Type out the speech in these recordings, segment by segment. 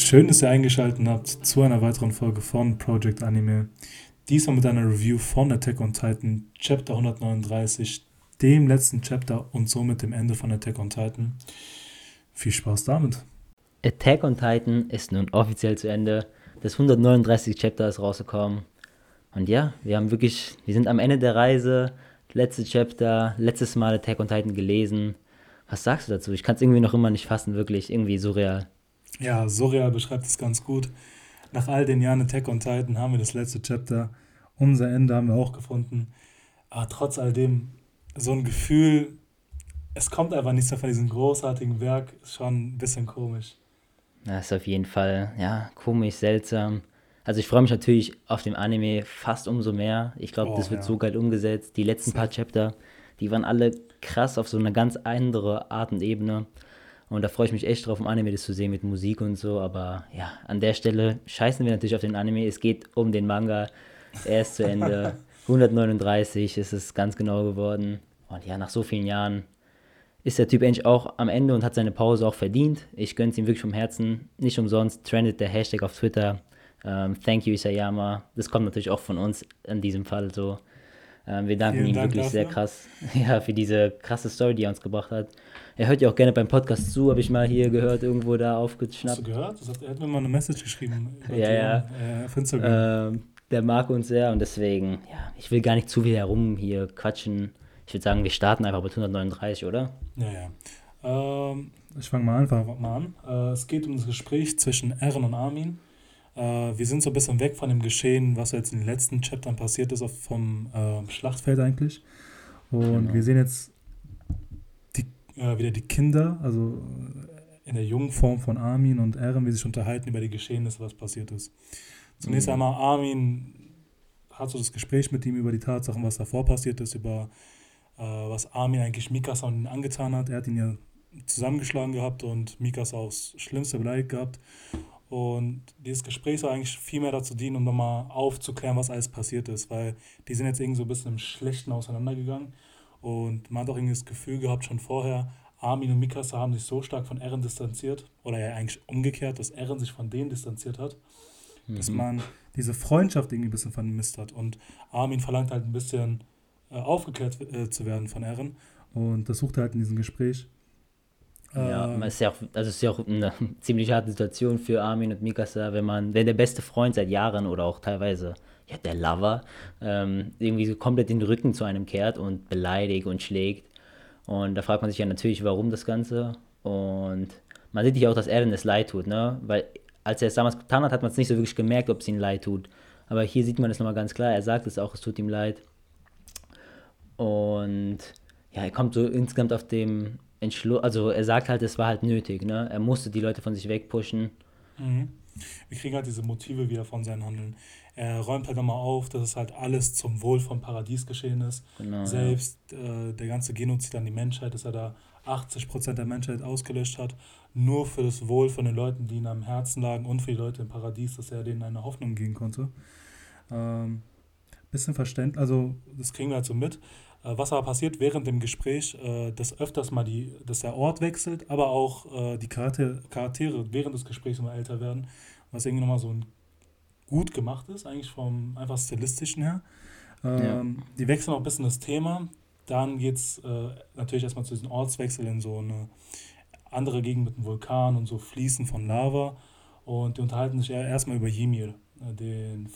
Schön, dass ihr eingeschaltet habt zu einer weiteren Folge von Project Anime. Diesmal mit einer Review von Attack on Titan, Chapter 139, dem letzten Chapter und somit dem Ende von Attack on Titan. Viel Spaß damit. Attack on Titan ist nun offiziell zu Ende. Das 139 Chapter ist rausgekommen. Und ja, wir haben wirklich, wir sind am Ende der Reise. Letzte Chapter, letztes Mal Attack on Titan gelesen. Was sagst du dazu? Ich kann es irgendwie noch immer nicht fassen, wirklich. Irgendwie surreal. Ja, surreal beschreibt es ganz gut. Nach all den Jahren Attack on Titan haben wir das letzte Chapter. Unser Ende haben wir auch gefunden. Aber trotz all dem, so ein Gefühl, es kommt einfach nichts mehr von diesem großartigen Werk, ist schon ein bisschen komisch. Das ist auf jeden Fall, ja, komisch, seltsam. Also ich freue mich natürlich auf dem Anime fast umso mehr. Ich glaube, oh, das wird ja. so geil umgesetzt. Die letzten paar Chapter, die waren alle krass auf so eine ganz andere Art und Ebene. Und da freue ich mich echt drauf, um Anime das zu sehen mit Musik und so. Aber ja, an der Stelle scheißen wir natürlich auf den Anime. Es geht um den Manga. Er ist zu Ende. 139 ist es ganz genau geworden. Und ja, nach so vielen Jahren ist der Typ eigentlich auch am Ende und hat seine Pause auch verdient. Ich gönne es ihm wirklich vom Herzen. Nicht umsonst trendet der Hashtag auf Twitter. Ähm, thank you, Isayama. Das kommt natürlich auch von uns in diesem Fall so. Ähm, wir danken Vielen ihm Dank wirklich dafür. sehr krass ja, für diese krasse Story, die er uns gebracht hat. Er hört ja auch gerne beim Podcast zu, habe ich mal hier gehört, irgendwo da aufgeschnappt. Hast du gehört? Hat, er hat mir mal eine Message geschrieben. ja, ja. Äh, auf Instagram. Ähm, der mag uns sehr und deswegen, ja, ich will gar nicht zu viel herum hier quatschen. Ich würde sagen, wir starten einfach mit 139, oder? Ja, ja. Ähm, ich fange mal einfach mal an. Äh, es geht um das Gespräch zwischen Eren und Armin. Äh, wir sind so ein bisschen weg von dem Geschehen, was jetzt in den letzten Chaptern passiert ist, vom äh, Schlachtfeld eigentlich. Und genau. wir sehen jetzt äh, wieder die Kinder, also in der jungen Form von Armin und Eren, wie sie sich unterhalten über die Geschehnisse, was passiert ist. Zunächst mhm. einmal, Armin hat so das Gespräch mit ihm über die Tatsachen, was davor passiert ist, über äh, was Armin eigentlich Mikasa und ihn angetan hat. Er hat ihn ja zusammengeschlagen gehabt und Mikasa aufs Schlimmste beleidigt gehabt. Und dieses Gespräch soll eigentlich viel mehr dazu dienen, um nochmal aufzuklären, was alles passiert ist, weil die sind jetzt irgendwie so ein bisschen im Schlechten auseinandergegangen. Und man hat auch irgendwie das Gefühl gehabt, schon vorher, Armin und Mikasa haben sich so stark von Eren distanziert, oder ja eigentlich umgekehrt, dass Eren sich von denen distanziert hat, mhm. dass man diese Freundschaft irgendwie ein bisschen vermisst hat. Und Armin verlangt halt ein bisschen äh, aufgeklärt äh, zu werden von Eren. Und das sucht er halt in diesem Gespräch. Ja, ähm, ist ja auch, also ist ja auch eine ziemlich harte Situation für Armin und Mikasa, wenn man, wenn der beste Freund seit Jahren oder auch teilweise ja, der Lover ähm, irgendwie so komplett den Rücken zu einem kehrt und beleidigt und schlägt. Und da fragt man sich ja natürlich, warum das Ganze. Und man sieht ja auch, dass denn es leid tut, ne? Weil als er es damals getan hat, hat man es nicht so wirklich gemerkt, ob es ihm leid tut. Aber hier sieht man es nochmal ganz klar. Er sagt es auch, es tut ihm leid. Und ja, er kommt so insgesamt auf dem Entschluss, also er sagt halt, es war halt nötig, ne? Er musste die Leute von sich wegpushen. Mhm. Wir kriegen halt diese Motive wieder von seinem Handeln. Er räumt halt nochmal auf, dass es halt alles zum Wohl vom Paradies geschehen ist. Genau, Selbst ja. äh, der ganze Genozid an die Menschheit, dass er da 80% der Menschheit ausgelöscht hat, nur für das Wohl von den Leuten, die ihm am Herzen lagen und für die Leute im Paradies, dass er denen eine Hoffnung geben konnte. Ähm, bisschen verständlich, also das kriegen wir halt so mit. Äh, was aber passiert während dem Gespräch, äh, dass öfters mal die, dass der Ort wechselt, aber auch äh, die Charaktere, Charaktere während des Gesprächs immer älter werden, was irgendwie nochmal so ein gut gemacht ist, eigentlich vom einfach stilistischen her. Ähm, ja. Die wechseln auch ein bisschen das Thema. Dann geht es äh, natürlich erstmal zu diesem Ortswechsel in so eine andere Gegend mit einem Vulkan und so Fließen von Lava. Und die unterhalten sich erstmal über Ymir, äh, den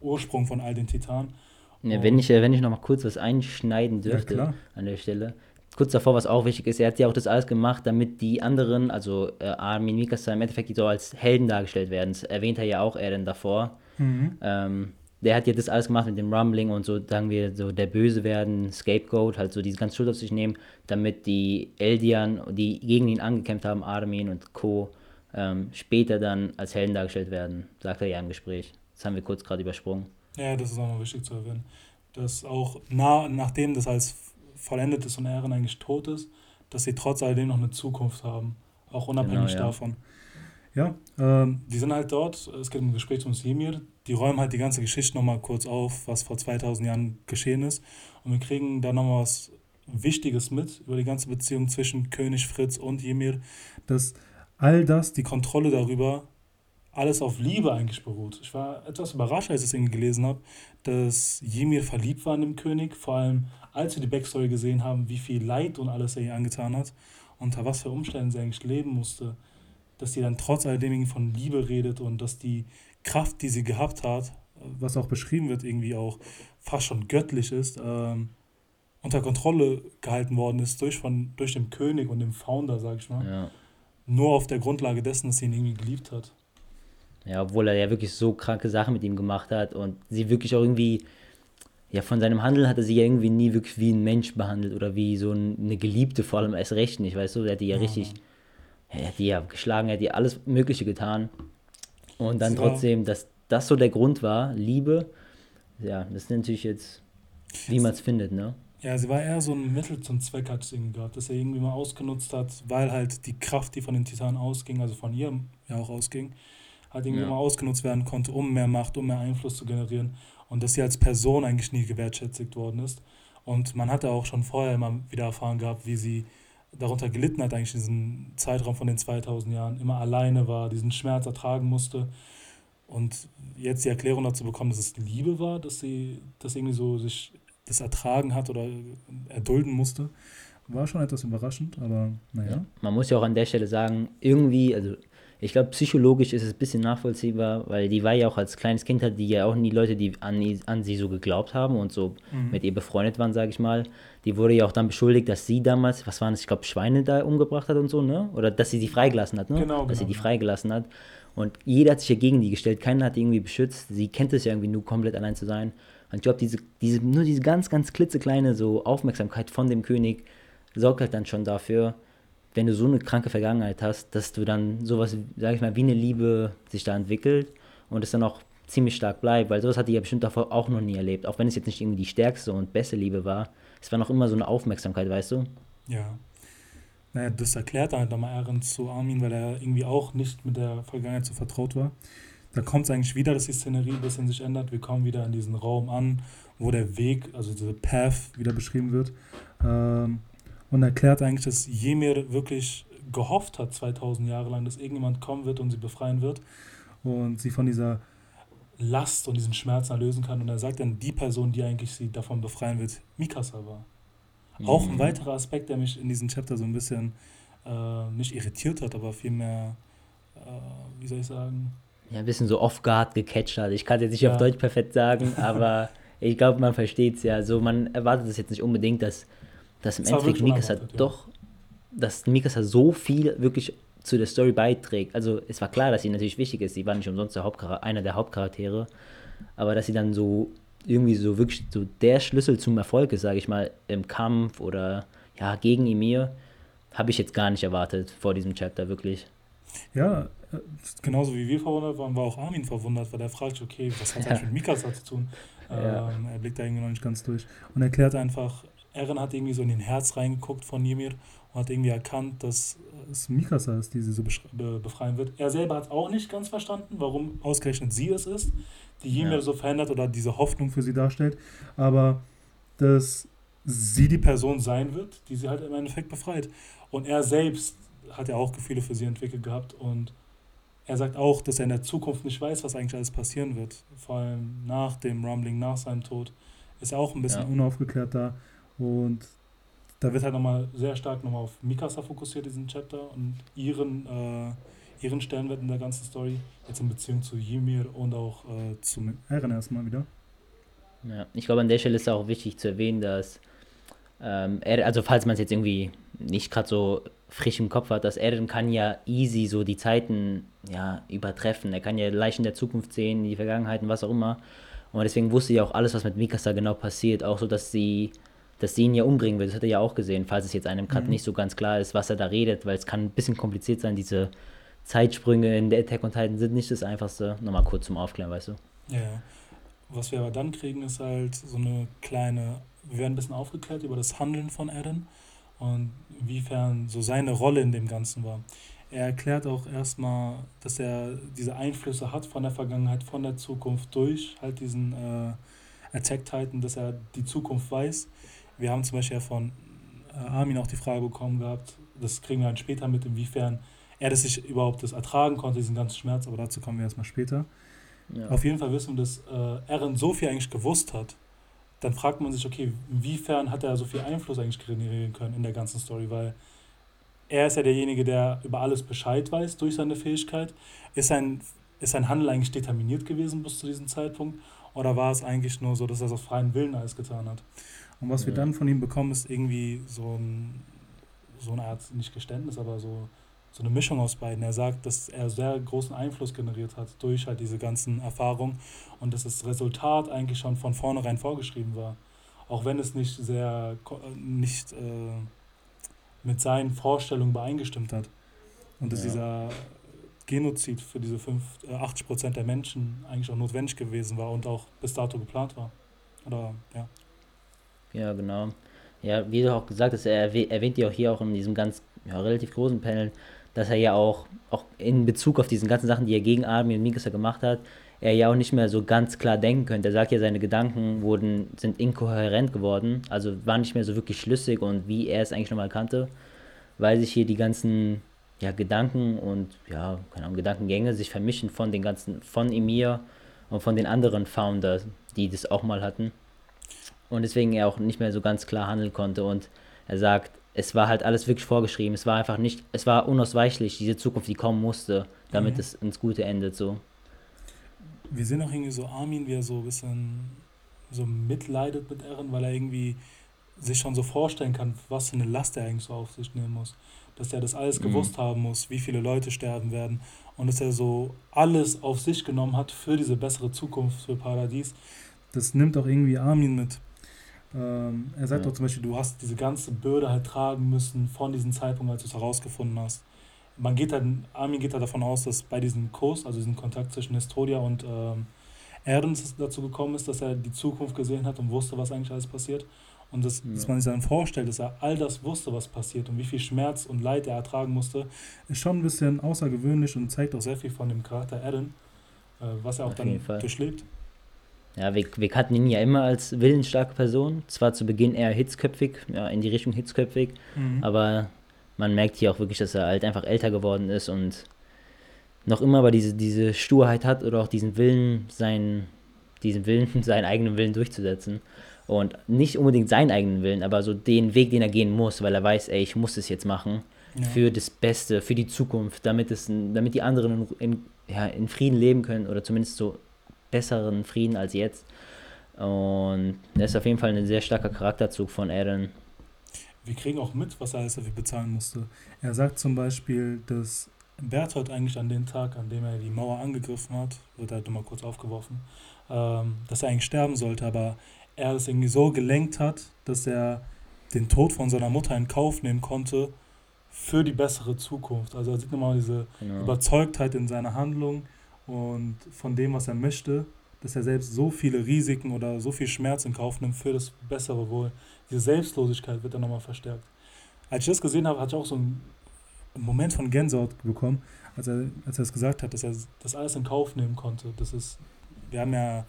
Ursprung von all den Titanen. Ja, wenn ich, äh, wenn ich noch mal kurz was einschneiden dürfte ja, an der Stelle kurz davor, was auch wichtig ist, er hat ja auch das alles gemacht, damit die anderen, also äh, Armin Mikasa im Endeffekt, die so als Helden dargestellt werden. Das erwähnt er ja auch er denn davor. Mhm. Ähm, der hat ja das alles gemacht mit dem Rumbling und so, sagen wir, so der Böse werden, Scapegoat, halt so diese ganze Schuld auf sich nehmen, damit die Eldian, die gegen ihn angekämpft haben, Armin und Co., ähm, später dann als Helden dargestellt werden, sagt er ja im Gespräch. Das haben wir kurz gerade übersprungen. Ja, das ist auch noch wichtig zu erwähnen. Dass auch nah, nachdem das als vollendet ist und Eren eigentlich tot ist, dass sie trotz alledem noch eine Zukunft haben, auch unabhängig genau, ja. davon. Ja, ähm, die sind halt dort, es geht um ein Gespräch um Ymir, die räumen halt die ganze Geschichte nochmal kurz auf, was vor 2000 Jahren geschehen ist und wir kriegen da nochmal was Wichtiges mit über die ganze Beziehung zwischen König Fritz und Ymir, dass all das, die Kontrolle darüber, alles auf Liebe eigentlich beruht. Ich war etwas überrascht, als ich es irgendwie gelesen habe, dass Ymir verliebt war in den König, vor allem als wir die Backstory gesehen haben, wie viel Leid und alles er ihr angetan hat, unter was für Umständen sie eigentlich leben musste, dass sie dann trotz alledem von Liebe redet und dass die Kraft, die sie gehabt hat, was auch beschrieben wird, irgendwie auch fast schon göttlich ist, ähm, unter Kontrolle gehalten worden ist durch, von, durch den König und den Founder, sag ich mal. Ja. Nur auf der Grundlage dessen, dass sie ihn irgendwie geliebt hat. Ja, obwohl er ja wirklich so kranke Sachen mit ihm gemacht hat und sie wirklich auch irgendwie, ja, von seinem Handeln hat er sie ja irgendwie nie wirklich wie ein Mensch behandelt oder wie so eine Geliebte, vor allem erst recht nicht, weißt du, er hat die ja, richtig, er hat die ja geschlagen, er hat die alles Mögliche getan und dann ja. trotzdem, dass das so der Grund war, Liebe, ja, das ist natürlich jetzt, wie man es findet, ne? Ja, sie war eher so ein Mittel zum Zweck, hat irgendwie gehabt, dass er irgendwie mal ausgenutzt hat, weil halt die Kraft, die von den Titanen ausging, also von ihr ja auch ausging, halt irgendwie ja. mal ausgenutzt werden konnte, um mehr Macht, um mehr Einfluss zu generieren. Und dass sie als Person eigentlich nie gewertschätzt worden ist. Und man hatte auch schon vorher immer wieder erfahren gehabt, wie sie darunter gelitten hat, eigentlich in diesem Zeitraum von den 2000 Jahren, immer alleine war, diesen Schmerz ertragen musste. Und jetzt die Erklärung dazu bekommen, dass es Liebe war, dass sie das irgendwie so sich das ertragen hat oder erdulden musste, war schon etwas überraschend, aber naja. Man muss ja auch an der Stelle sagen, irgendwie, also ich glaube, psychologisch ist es ein bisschen nachvollziehbar, weil die war ja auch als kleines Kind, hat die ja auch nie Leute, die an, an sie so geglaubt haben und so mhm. mit ihr befreundet waren, sage ich mal. Die wurde ja auch dann beschuldigt, dass sie damals, was waren das, ich glaube, Schweine da umgebracht hat und so, ne? Oder dass sie sie freigelassen hat, ne? Genau, dass genau. sie die freigelassen hat. Und jeder hat sich ja gegen die gestellt, keiner hat die irgendwie beschützt. Sie kennt es ja irgendwie nur komplett allein zu sein. Und ich glaube, diese, diese, nur diese ganz, ganz klitzekleine so Aufmerksamkeit von dem König sorgt halt dann schon dafür, wenn du so eine kranke Vergangenheit hast, dass du dann sowas, sag ich mal, wie eine Liebe sich da entwickelt und es dann auch ziemlich stark bleibt, weil sowas hatte ich ja bestimmt davor auch noch nie erlebt, auch wenn es jetzt nicht irgendwie die stärkste und beste Liebe war. Es war noch immer so eine Aufmerksamkeit, weißt du? Ja. Naja, das erklärt halt nochmal Aaron zu Armin, weil er irgendwie auch nicht mit der Vergangenheit so vertraut war. Da kommt es eigentlich wieder, dass die Szenerie ein bisschen sich ändert. Wir kommen wieder in diesen Raum an, wo der Weg, also diese Path wieder beschrieben wird. Ähm, und erklärt eigentlich, dass Ymir wirklich gehofft hat, 2000 Jahre lang, dass irgendjemand kommen wird und sie befreien wird und sie von dieser Last und diesen Schmerzen erlösen kann. Und er sagt dann, die Person, die eigentlich sie davon befreien wird, Mikasa war. Mhm. Auch ein weiterer Aspekt, der mich in diesem Chapter so ein bisschen äh, nicht irritiert hat, aber vielmehr, äh, wie soll ich sagen? Ja, ein bisschen so off-guard gecatcht hat. Ich kann es jetzt nicht ja. auf Deutsch perfekt sagen, aber ich glaube, man versteht es ja. Also man erwartet es jetzt nicht unbedingt, dass, dass im Endeffekt Mikasa erwartet, doch, dass Mikasa so viel wirklich zu der Story beiträgt. Also es war klar, dass sie natürlich wichtig ist. Sie war nicht umsonst der einer der Hauptcharaktere. Aber dass sie dann so irgendwie so wirklich so der Schlüssel zum Erfolg ist, sage ich mal, im Kampf oder ja, gegen Emir, habe ich jetzt gar nicht erwartet vor diesem Chapter, wirklich. Ja, äh, genauso wie wir verwundert waren, war auch Armin verwundert, weil er fragt, okay, was hat das ja. mit Mikasa zu tun? Ja. Ähm, er blickt da irgendwie noch nicht ganz durch und erklärt einfach, Eren hat irgendwie so in den Herz reingeguckt von Ymir und hat irgendwie erkannt, dass es Mikasa ist, die sie so befreien wird. Er selber hat auch nicht ganz verstanden, warum ausgerechnet sie es ist, die Ymir ja. so verändert oder diese Hoffnung für sie darstellt. Aber dass sie die Person sein wird, die sie halt im Endeffekt befreit. Und er selbst hat ja auch Gefühle für sie entwickelt gehabt und er sagt auch, dass er in der Zukunft nicht weiß, was eigentlich alles passieren wird. Vor allem nach dem Rumbling, nach seinem Tod, ist er auch ein bisschen ja. unaufgeklärt da. Und da wird halt nochmal sehr stark nochmal auf Mikasa fokussiert, diesen Chapter, und ihren, äh, ihren Stellenwert in der ganzen Story, jetzt in Beziehung zu Ymir und auch äh, zu Eren erstmal wieder. Ja, ich glaube, an der Stelle ist auch wichtig zu erwähnen, dass ähm, er, also falls man es jetzt irgendwie nicht gerade so frisch im Kopf hat, dass Eren kann ja easy so die Zeiten ja, übertreffen. Er kann ja leicht in der Zukunft sehen, die Vergangenheit und was auch immer. Und deswegen wusste ja auch alles, was mit Mikasa genau passiert. Auch so, dass sie, dass sie ihn ja umbringen will. Das hat er ja auch gesehen, falls es jetzt einem gerade mhm. nicht so ganz klar ist, was er da redet, weil es kann ein bisschen kompliziert sein. Diese Zeitsprünge in der Attack on Titan sind nicht das Einfachste. Nochmal kurz zum Aufklären, weißt du? Ja. Was wir aber dann kriegen, ist halt so eine kleine, wir werden ein bisschen aufgeklärt über das Handeln von Eren und inwiefern so seine Rolle in dem Ganzen war. Er erklärt auch erstmal, dass er diese Einflüsse hat von der Vergangenheit, von der Zukunft durch halt diesen äh, Attack Titan, dass er die Zukunft weiß. Wir haben zum Beispiel von äh, Armin auch die Frage bekommen gehabt, das kriegen wir dann später mit, inwiefern er das sich überhaupt das ertragen konnte, diesen ganzen Schmerz, aber dazu kommen wir erstmal später. Ja. Auf jeden Fall wissen wir, dass äh, Eren so viel eigentlich gewusst hat. Dann fragt man sich, okay, inwiefern hat er so viel Einfluss eigentlich generieren können in der ganzen Story, weil er ist ja derjenige, der über alles Bescheid weiß durch seine Fähigkeit. Ist sein, ist sein Handel eigentlich determiniert gewesen bis zu diesem Zeitpunkt? Oder war es eigentlich nur so, dass er es aus freiem Willen alles getan hat? Und was ja. wir dann von ihm bekommen, ist irgendwie so, ein, so eine Art, nicht Geständnis, aber so, so eine Mischung aus beiden. Er sagt, dass er sehr großen Einfluss generiert hat durch halt diese ganzen Erfahrungen und dass das Resultat eigentlich schon von vornherein vorgeschrieben war. Auch wenn es nicht sehr, nicht äh, mit seinen Vorstellungen übereingestimmt hat. Und dass ja. dieser Genozid für diese 5, äh, 80 Prozent der Menschen eigentlich auch notwendig gewesen war und auch bis dato geplant war. Oder, ja. Ja, genau. Ja, wie du auch gesagt hast, er erwähnt ja auch hier auch in diesem ganz ja, relativ großen Panel, dass er ja auch, auch in Bezug auf diesen ganzen Sachen, die er gegen Armin und Mikasa gemacht hat, er ja auch nicht mehr so ganz klar denken könnte. Er sagt ja, seine Gedanken wurden, sind inkohärent geworden, also waren nicht mehr so wirklich schlüssig und wie er es eigentlich nochmal kannte, weil sich hier die ganzen ja, Gedanken und ja, keine Ahnung, Gedankengänge sich vermischen von den ganzen, von Emir und von den anderen Founders, die das auch mal hatten. Und deswegen er auch nicht mehr so ganz klar handeln konnte. Und er sagt, es war halt alles wirklich vorgeschrieben. Es war einfach nicht, es war unausweichlich, diese Zukunft, die kommen musste, damit mhm. es ins Gute endet so. Wir sehen auch irgendwie so Armin, wie er so ein bisschen so mitleidet mit Eren, weil er irgendwie sich schon so vorstellen kann, was für eine Last er eigentlich so auf sich nehmen muss dass er das alles mhm. gewusst haben muss, wie viele Leute sterben werden und dass er so alles auf sich genommen hat für diese bessere Zukunft für Paradies. Das nimmt auch irgendwie Armin mit. Ähm, er sagt ja. auch zum Beispiel, du hast diese ganze Bürde halt tragen müssen von diesem Zeitpunkt, als du es herausgefunden hast. Man geht halt, Armin geht halt davon aus, dass bei diesem Kurs, also diesem Kontakt zwischen Historia und ähm, Erdens dazu gekommen ist, dass er die Zukunft gesehen hat und wusste, was eigentlich alles passiert. Und das, ja. dass man sich dann vorstellt, dass er all das wusste, was passiert und wie viel Schmerz und Leid er ertragen musste, ist schon ein bisschen außergewöhnlich und zeigt auch sehr viel von dem Charakter Eren, äh, was er auch Auf dann durchlebt. Ja, wir, wir kannten ihn ja immer als willensstarke Person. Zwar zu Beginn eher hitzköpfig, ja, in die Richtung hitzköpfig, mhm. aber man merkt hier auch wirklich, dass er halt einfach älter geworden ist und noch immer aber diese, diese Sturheit hat oder auch diesen Willen, seinen, diesen Willen, seinen eigenen Willen durchzusetzen. Und nicht unbedingt seinen eigenen Willen, aber so den Weg, den er gehen muss, weil er weiß, ey, ich muss es jetzt machen. Ja. Für das Beste, für die Zukunft, damit, es, damit die anderen in, in, ja, in Frieden leben können oder zumindest so besseren Frieden als jetzt. Und das ist auf jeden Fall ein sehr starker Charakterzug von Eren. Wir kriegen auch mit, was er alles dafür bezahlen musste. Er sagt zum Beispiel, dass Berthold eigentlich an dem Tag, an dem er die Mauer angegriffen hat, wird halt nochmal kurz aufgeworfen, ähm, dass er eigentlich sterben sollte, aber er es irgendwie so gelenkt hat, dass er den Tod von seiner Mutter in Kauf nehmen konnte für die bessere Zukunft. Also er sieht nochmal diese genau. Überzeugtheit in seiner Handlung und von dem, was er möchte, dass er selbst so viele Risiken oder so viel Schmerz in Kauf nimmt für das bessere Wohl. Diese Selbstlosigkeit wird dann nochmal verstärkt. Als ich das gesehen habe, hatte ich auch so einen Moment von Gänsehaut bekommen, als er, als er es gesagt hat, dass er das alles in Kauf nehmen konnte. Das ist, wir haben ja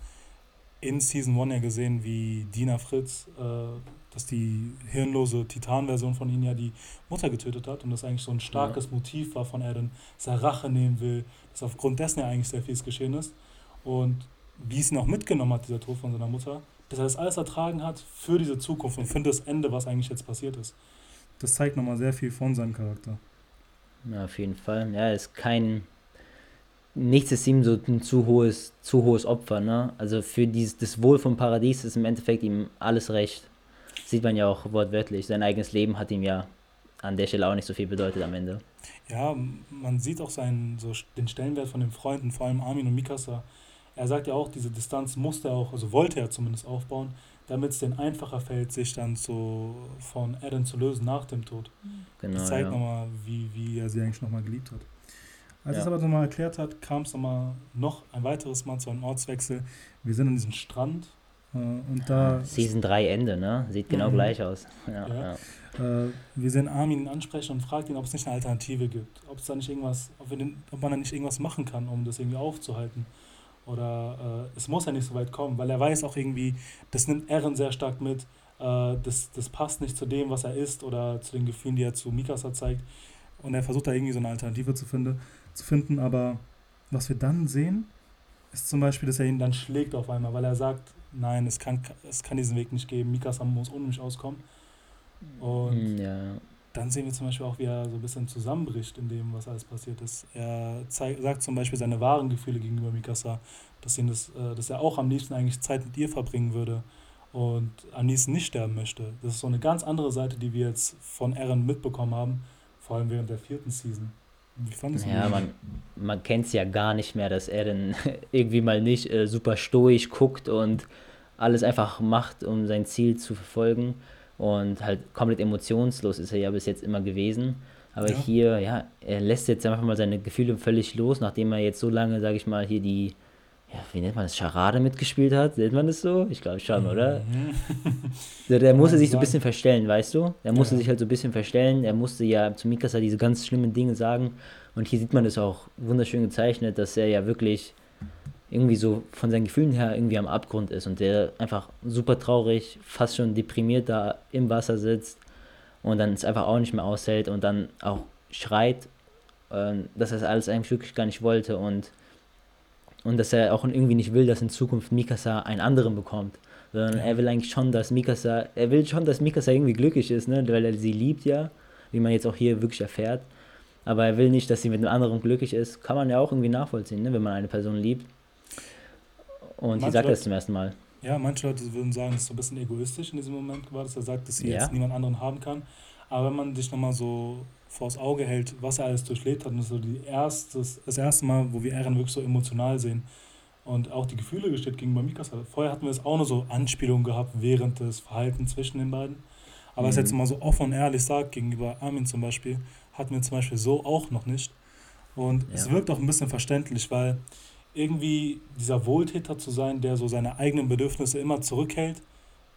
in Season 1 ja gesehen, wie Dina Fritz, äh, dass die hirnlose Titan-Version von ihnen ja die Mutter getötet hat und das eigentlich so ein starkes ja. Motiv war von Eren, dass er Rache nehmen will, dass aufgrund dessen ja eigentlich sehr vieles geschehen ist und wie es ihn auch mitgenommen hat, dieser Tod von seiner Mutter, dass er das alles ertragen hat für diese Zukunft und für das Ende, was eigentlich jetzt passiert ist. Das zeigt nochmal sehr viel von seinem Charakter. Ja, auf jeden Fall. Ja, er ist kein nichts ist ihm so ein zu hohes, zu hohes Opfer, ne? Also für dieses, das Wohl vom Paradies ist im Endeffekt ihm alles recht. Sieht man ja auch wortwörtlich. Sein eigenes Leben hat ihm ja an der Stelle auch nicht so viel bedeutet am Ende. Ja, man sieht auch seinen, so den Stellenwert von den Freunden, vor allem Armin und Mikasa. Er sagt ja auch, diese Distanz musste er auch, also wollte er zumindest aufbauen, damit es denen einfacher fällt, sich dann so von Eren zu lösen nach dem Tod. Genau, das zeigt ja. nochmal, wie, wie er sie eigentlich nochmal geliebt hat. Als ja. es aber nochmal erklärt hat, kam es nochmal noch ein weiteres Mal zu einem Ortswechsel. Wir sind an diesem Strand und da. Season 3 Ende, ne? Sieht genau mhm. gleich aus. Ja, ja. Äh, wir sehen Armin ansprechen und fragt ihn, ob es nicht eine Alternative gibt. Ob es da nicht irgendwas, ob, wir den, ob man da nicht irgendwas machen kann, um das irgendwie aufzuhalten. Oder äh, es muss ja nicht so weit kommen, weil er weiß auch irgendwie, das nimmt Eren sehr stark mit. Äh, das, das passt nicht zu dem, was er ist oder zu den Gefühlen, die er zu Mikasa zeigt Und er versucht da irgendwie so eine Alternative zu, finde, zu finden. Aber was wir dann sehen, ist zum Beispiel, dass er ihn dann schlägt auf einmal, weil er sagt, nein, es kann, es kann diesen Weg nicht geben, Mikasa muss ohne mich auskommen. Und hm, ja. dann sehen wir zum Beispiel auch, wie er so ein bisschen zusammenbricht in dem, was alles passiert ist. Er zeigt, sagt zum Beispiel seine wahren Gefühle gegenüber Mikasa, dass, ihn das, äh, dass er auch am liebsten eigentlich Zeit mit ihr verbringen würde und am liebsten nicht sterben möchte. Das ist so eine ganz andere Seite, die wir jetzt von Eren mitbekommen haben, vor allem während der vierten Season. Wie fandest du Ja, man, man kennt es ja gar nicht mehr, dass er dann irgendwie mal nicht äh, super stoisch guckt und alles einfach macht, um sein Ziel zu verfolgen. Und halt komplett emotionslos ist er ja bis jetzt immer gewesen. Aber ja. hier, ja, er lässt jetzt einfach mal seine Gefühle völlig los, nachdem er jetzt so lange, sage ich mal, hier die ja, wie nennt man das, Charade mitgespielt hat. Nennt man das so? Ich glaube schon, oder? der, der musste sich so ein bisschen verstellen, weißt du? Der musste ja. sich halt so ein bisschen verstellen. Er musste ja zu Mikasa diese ganz schlimmen Dinge sagen. Und hier sieht man das auch wunderschön gezeichnet, dass er ja wirklich irgendwie so von seinen Gefühlen her irgendwie am Abgrund ist und der einfach super traurig, fast schon deprimiert da im Wasser sitzt und dann es einfach auch nicht mehr aushält und dann auch schreit, äh, dass er das alles eigentlich wirklich gar nicht wollte und und dass er auch irgendwie nicht will, dass in Zukunft Mikasa einen anderen bekommt. Sondern er will eigentlich schon, dass Mikasa, er will schon, dass Mikasa irgendwie glücklich ist, ne? weil er sie liebt ja, wie man jetzt auch hier wirklich erfährt. Aber er will nicht, dass sie mit einem anderen glücklich ist. Kann man ja auch irgendwie nachvollziehen, ne? wenn man eine Person liebt. Und sie sagt das zum ersten Mal. Ja, manche Leute würden sagen, es ist so ein bisschen egoistisch in diesem Moment war, dass er sagt, dass sie ja. jetzt niemand anderen haben kann. Aber wenn man sich nochmal so vors Auge hält, was er alles durchlebt hat. Und das ist so die erstes, das erste Mal, wo wir Eren wirklich so emotional sehen und auch die Gefühle gesteht gegenüber Mikasa. Vorher hatten wir es auch nur so Anspielungen gehabt während des Verhaltens zwischen den beiden. Aber mhm. es jetzt mal so offen und ehrlich sagt, gegenüber Armin zum Beispiel, hatten wir zum Beispiel so auch noch nicht. Und ja. es wirkt auch ein bisschen verständlich, weil irgendwie dieser Wohltäter zu sein, der so seine eigenen Bedürfnisse immer zurückhält,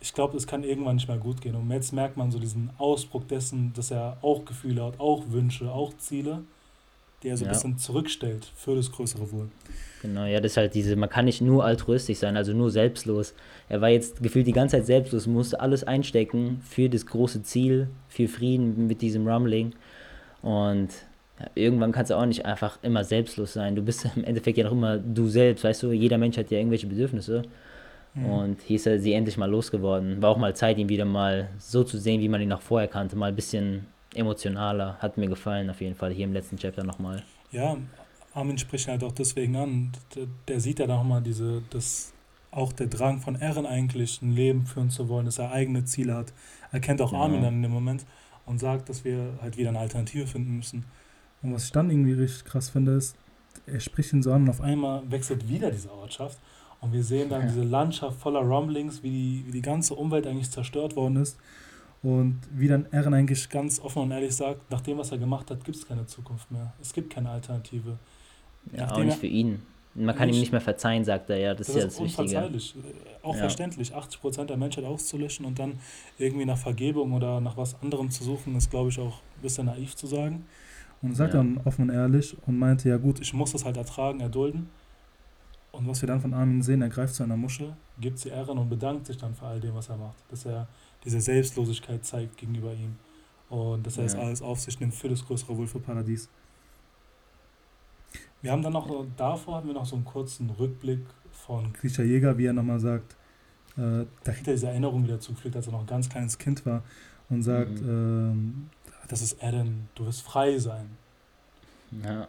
ich glaube, es kann irgendwann nicht mehr gut gehen. Und jetzt merkt man so diesen Ausdruck dessen, dass er auch Gefühle hat, auch Wünsche, auch Ziele, die er so ja. ein bisschen zurückstellt für das größere Wohl. Genau, ja, das ist halt diese, man kann nicht nur altruistisch sein, also nur selbstlos. Er war jetzt gefühlt die ganze Zeit selbstlos, musste alles einstecken für das große Ziel, für Frieden mit diesem Rumbling. Und ja, irgendwann kannst du auch nicht einfach immer selbstlos sein. Du bist im Endeffekt ja noch immer du selbst, weißt du, jeder Mensch hat ja irgendwelche Bedürfnisse. Mhm. Und hier ist er sie endlich mal losgeworden. War auch mal Zeit, ihn wieder mal so zu sehen, wie man ihn noch vorher kannte. Mal ein bisschen emotionaler. Hat mir gefallen, auf jeden Fall, hier im letzten Chapter nochmal. Ja, Armin spricht halt auch deswegen an. Der, der sieht ja nochmal diese, das, auch der Drang von Ehren eigentlich, ein Leben führen zu wollen, dass er eigene Ziele hat. Er kennt auch genau. Armin dann in dem Moment und sagt, dass wir halt wieder eine Alternative finden müssen. Und was ich dann irgendwie richtig krass finde, ist, er spricht ihn so an und auf einmal wechselt wieder diese Ortschaft und wir sehen dann ja. diese Landschaft voller Rumblings, wie die, wie die ganze Umwelt eigentlich zerstört worden ist. Und wie dann Eren eigentlich ganz offen und ehrlich sagt, nach dem, was er gemacht hat, gibt es keine Zukunft mehr. Es gibt keine Alternative. Ja, Nachdem auch nicht für ihn. Man kann nicht, ihm nicht mehr verzeihen, sagt er, ja, das, das ist ja das unverzeihlich. Wichtige. Auch ja. verständlich, 80% der Menschheit auszulöschen und dann irgendwie nach Vergebung oder nach was anderem zu suchen, ist, glaube ich, auch ein bisschen naiv zu sagen. Und sagt ja. dann offen und ehrlich und meinte, ja gut, ich muss das halt ertragen, erdulden. Und was wir dann von Armin sehen, er greift zu einer Muschel, gibt sie Ehren und bedankt sich dann für all dem, was er macht. Dass er diese Selbstlosigkeit zeigt gegenüber ihm. Und dass er ja. es alles auf sich nimmt für das größere Wohl für Paradies. Wir haben dann noch, davor hatten wir noch so einen kurzen Rückblick von Grisha Jäger, wie er nochmal sagt, äh, da kriegt er diese Erinnerung wieder zugepflegt, als er noch ein ganz kleines Kind war und sagt, mhm. ähm, das ist Eren, du wirst frei sein. Ja.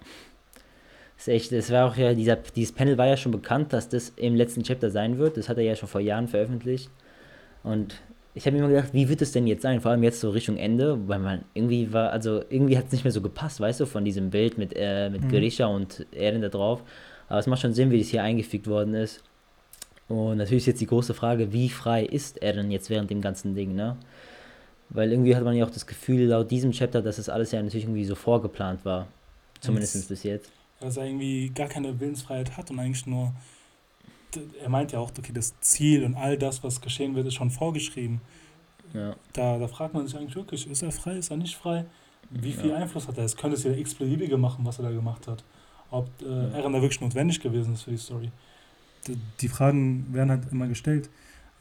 Das ist echt, das war auch ja, dieser, dieses Panel war ja schon bekannt, dass das im letzten Chapter sein wird. Das hat er ja schon vor Jahren veröffentlicht. Und ich habe mir immer gedacht, wie wird es denn jetzt sein? Vor allem jetzt so Richtung Ende, weil man irgendwie war, also irgendwie hat es nicht mehr so gepasst, weißt du, von diesem Bild mit, äh, mit mhm. Grisha und Eren da drauf. Aber es macht schon Sinn, wie das hier eingefügt worden ist. Und natürlich ist jetzt die große Frage, wie frei ist Eren jetzt während dem ganzen Ding, ne? Weil irgendwie hat man ja auch das Gefühl, laut diesem Chapter, dass das alles ja natürlich irgendwie so vorgeplant war. Zumindest bis jetzt dass er irgendwie gar keine Willensfreiheit hat und eigentlich nur, er meint ja auch, okay, das Ziel und all das, was geschehen wird, ist schon vorgeschrieben. Ja. Da, da fragt man sich eigentlich wirklich, ist er frei, ist er nicht frei? Wie viel ja. Einfluss hat er? Es könnte es ja x-beliebige machen, was er da gemacht hat. Ob äh, ja. Eren da wirklich notwendig gewesen ist für die Story. Die, die Fragen werden halt immer gestellt.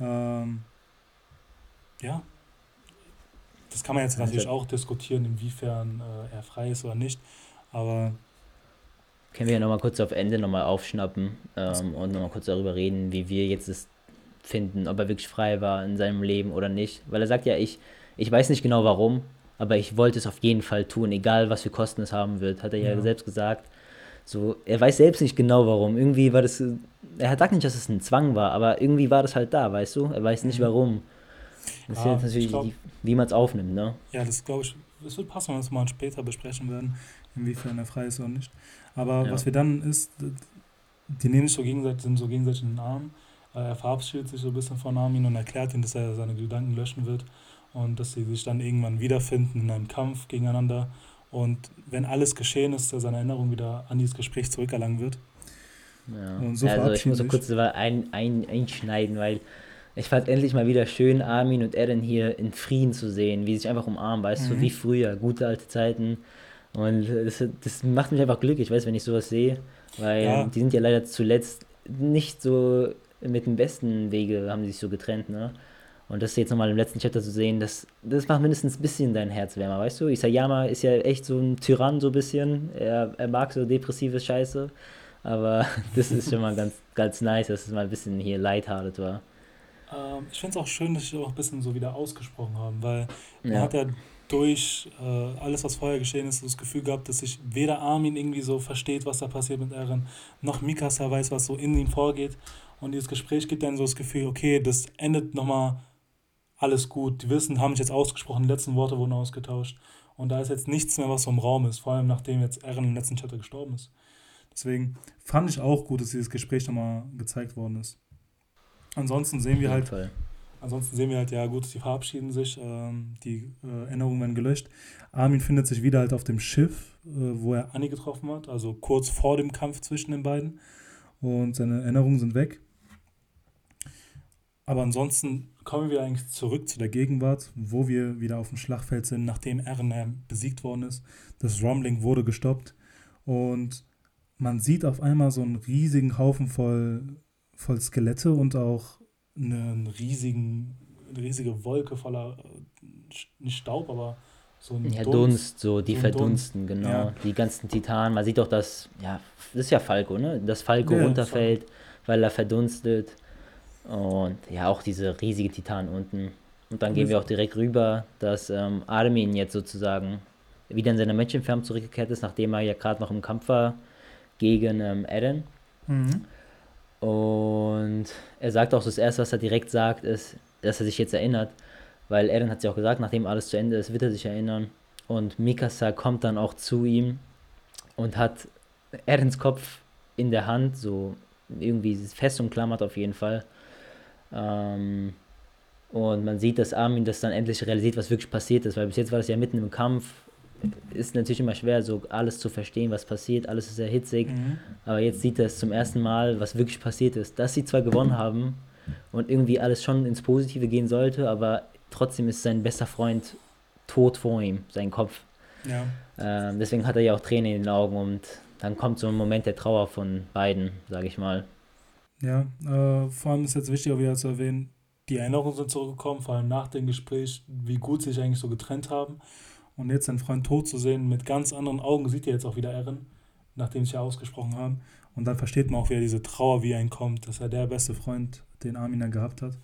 Ähm, ja. das kann man jetzt natürlich also, auch diskutieren, inwiefern äh, er frei ist oder nicht. Aber. Können wir ja nochmal kurz auf Ende nochmal aufschnappen ähm, und nochmal kurz darüber reden, wie wir jetzt es finden, ob er wirklich frei war in seinem Leben oder nicht. Weil er sagt ja, ich, ich weiß nicht genau warum, aber ich wollte es auf jeden Fall tun, egal was für Kosten es haben wird, hat er ja, ja selbst gesagt. So, er weiß selbst nicht genau warum. Irgendwie war das, er sagt nicht, dass es ein Zwang war, aber irgendwie war das halt da, weißt du? Er weiß nicht mhm. warum. Das ja, ist natürlich, glaub, wie man es aufnimmt, ne? Ja, das glaube ich, es wird passen, wenn wir es mal später besprechen werden, inwiefern er frei ist oder nicht. Aber ja. was wir dann ist, die nehmen sich so gegenseitig, sind so gegenseitig in den Arm. Äh, er verabschiedet sich so ein bisschen von Armin und erklärt ihm, dass er seine Gedanken löschen wird und dass sie sich dann irgendwann wiederfinden in einem Kampf gegeneinander. Und wenn alles geschehen ist, dass seine Erinnerung wieder an dieses Gespräch zurückerlangen wird. Ja. Und so also ich muss so kurz ein, ein, einschneiden, weil ich fand endlich mal wieder schön, Armin und Eren hier in Frieden zu sehen, wie sie sich einfach umarmen, weißt du, mhm. so wie früher, gute alte Zeiten. Und das, das macht mich einfach glücklich, weißt wenn ich sowas sehe, weil ja. die sind ja leider zuletzt nicht so mit dem besten Wege, haben sie sich so getrennt, ne? Und das jetzt nochmal im letzten Chapter zu sehen, das, das macht mindestens ein bisschen dein Herz wärmer, weißt du? Isayama ist ja echt so ein Tyrann, so ein bisschen. Er, er mag so depressive Scheiße. Aber das ist schon mal ganz, ganz nice, dass es mal ein bisschen hier lighthearted war. Ähm, ich finde es auch schön, dass sie auch ein bisschen so wieder ausgesprochen haben, weil ja. man hat ja durch äh, alles, was vorher geschehen ist, das Gefühl gehabt, dass sich weder Armin irgendwie so versteht, was da passiert mit Eren, noch Mikasa weiß, was so in ihm vorgeht. Und dieses Gespräch gibt dann so das Gefühl, okay, das endet nochmal alles gut. Die wissen, haben sich jetzt ausgesprochen, die letzten Worte wurden ausgetauscht. Und da ist jetzt nichts mehr, was so im Raum ist, vor allem nachdem jetzt Eren im letzten Chapter gestorben ist. Deswegen fand ich auch gut, dass dieses Gespräch nochmal gezeigt worden ist. Ansonsten sehen wir halt, Fall. Ansonsten sehen wir halt, ja gut, sie verabschieden sich, ähm, die äh, Erinnerungen werden gelöscht. Armin findet sich wieder halt auf dem Schiff, äh, wo er Annie getroffen hat, also kurz vor dem Kampf zwischen den beiden. Und seine Erinnerungen sind weg. Aber ansonsten kommen wir eigentlich zurück zu der Gegenwart, wo wir wieder auf dem Schlachtfeld sind, nachdem Eren besiegt worden ist. Das Rumbling wurde gestoppt und man sieht auf einmal so einen riesigen Haufen voll, voll Skelette und auch einen riesigen, eine riesige Wolke voller, nicht Staub, aber so ein ja, Dunst, Dunst so die so verdunsten, Dunst. genau. Ja. Die ganzen Titanen, man sieht doch, dass, ja, das ist ja Falco, ne? Dass Falco ja, runterfällt, weil er verdunstet. Und ja, auch diese riesige Titan unten. Und dann gehen wir auch direkt rüber, dass ähm, Armin jetzt sozusagen wieder in seiner Menschenform zurückgekehrt ist, nachdem er ja gerade noch im Kampf war gegen ähm, Eren. Mhm. Und er sagt auch, das erste, was er direkt sagt, ist, dass er sich jetzt erinnert, weil Eren hat sich auch gesagt, nachdem alles zu Ende ist, wird er sich erinnern. Und Mikasa kommt dann auch zu ihm und hat Erens Kopf in der Hand, so irgendwie fest umklammert auf jeden Fall. Ähm, und man sieht, dass Armin das dann endlich realisiert, was wirklich passiert ist, weil bis jetzt war das ja mitten im Kampf ist natürlich immer schwer, so alles zu verstehen, was passiert. Alles ist sehr hitzig. Mhm. Aber jetzt sieht er es zum ersten Mal, was wirklich passiert ist. Dass sie zwar gewonnen haben und irgendwie alles schon ins Positive gehen sollte, aber trotzdem ist sein bester Freund tot vor ihm, sein Kopf. Ja. Ähm, deswegen hat er ja auch Tränen in den Augen und dann kommt so ein Moment der Trauer von beiden, sage ich mal. Ja, äh, vor allem ist jetzt wichtig, auch wieder zu erwähnen, die Erinnerungen sind zurückgekommen, vor allem nach dem Gespräch, wie gut sie sich eigentlich so getrennt haben. Und jetzt seinen Freund tot zu sehen, mit ganz anderen Augen, sieht er jetzt auch wieder Erin, nachdem sie ja ausgesprochen haben. Und dann versteht man auch wieder diese Trauer, wie er ihn kommt, dass er der beste Freund, den Armin dann gehabt hat.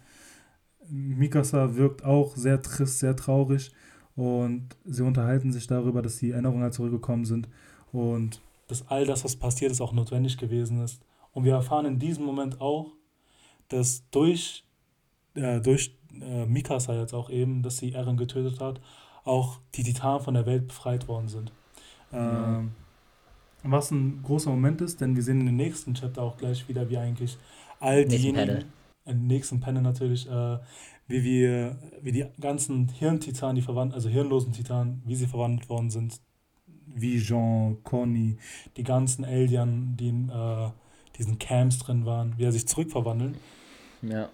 Mikasa wirkt auch sehr trist, sehr traurig und sie unterhalten sich darüber, dass die Erinnerungen halt zurückgekommen sind und dass all das, was passiert ist, auch notwendig gewesen ist. Und wir erfahren in diesem Moment auch, dass durch, äh, durch äh, Mikasa jetzt auch eben, dass sie Eren getötet hat, auch die Titanen von der Welt befreit worden sind. Ja. Ähm, was ein großer Moment ist, denn wir sehen in dem nächsten Chapter auch gleich wieder, wie eigentlich all diejenigen, im nächsten Panel natürlich, äh, wie wir, wie die ganzen Hirntitanen, die verwandt, also hirnlosen Titanen, wie sie verwandelt worden sind, wie Jean, Conny, die ganzen Eldian, die in äh, diesen Camps drin waren, wie er sich zurückverwandeln. Ja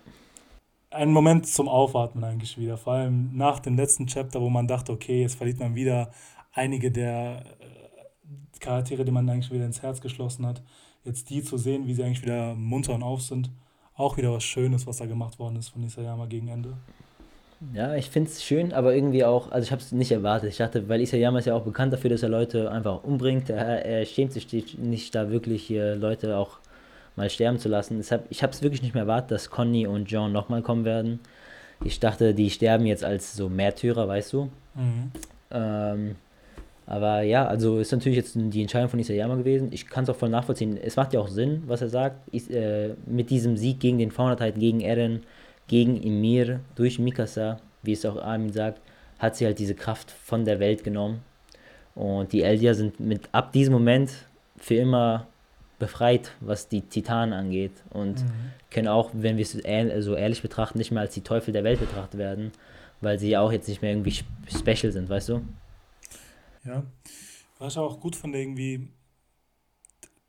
ein Moment zum Aufatmen eigentlich wieder. Vor allem nach dem letzten Chapter, wo man dachte, okay, jetzt verliert man wieder einige der äh, Charaktere, die man eigentlich wieder ins Herz geschlossen hat. Jetzt die zu sehen, wie sie eigentlich wieder munter und auf sind. Auch wieder was Schönes, was da gemacht worden ist von Isayama gegen Ende. Ja, ich finde es schön, aber irgendwie auch, also ich habe es nicht erwartet. Ich dachte, weil Isayama ist ja auch bekannt dafür, dass er Leute einfach umbringt. Er, er schämt sich nicht da wirklich hier Leute auch mal sterben zu lassen. Deshalb, ich habe es wirklich nicht mehr erwartet, dass Conny und John nochmal kommen werden. Ich dachte, die sterben jetzt als so Märtyrer, weißt du. Mhm. Ähm, aber ja, also ist natürlich jetzt die Entscheidung von Isayama gewesen. Ich kann es auch voll nachvollziehen. Es macht ja auch Sinn, was er sagt. Ist, äh, mit diesem Sieg gegen den Fauna Titan, gegen Eren, gegen Emir durch Mikasa, wie es auch Armin sagt, hat sie halt diese Kraft von der Welt genommen. Und die Eldier sind mit ab diesem Moment für immer befreit, was die Titanen angeht. Und mhm. können auch, wenn wir es so ehrlich betrachten, nicht mehr als die Teufel der Welt betrachtet werden, weil sie auch jetzt nicht mehr irgendwie special sind, weißt du? Ja, was ich auch gut finde, irgendwie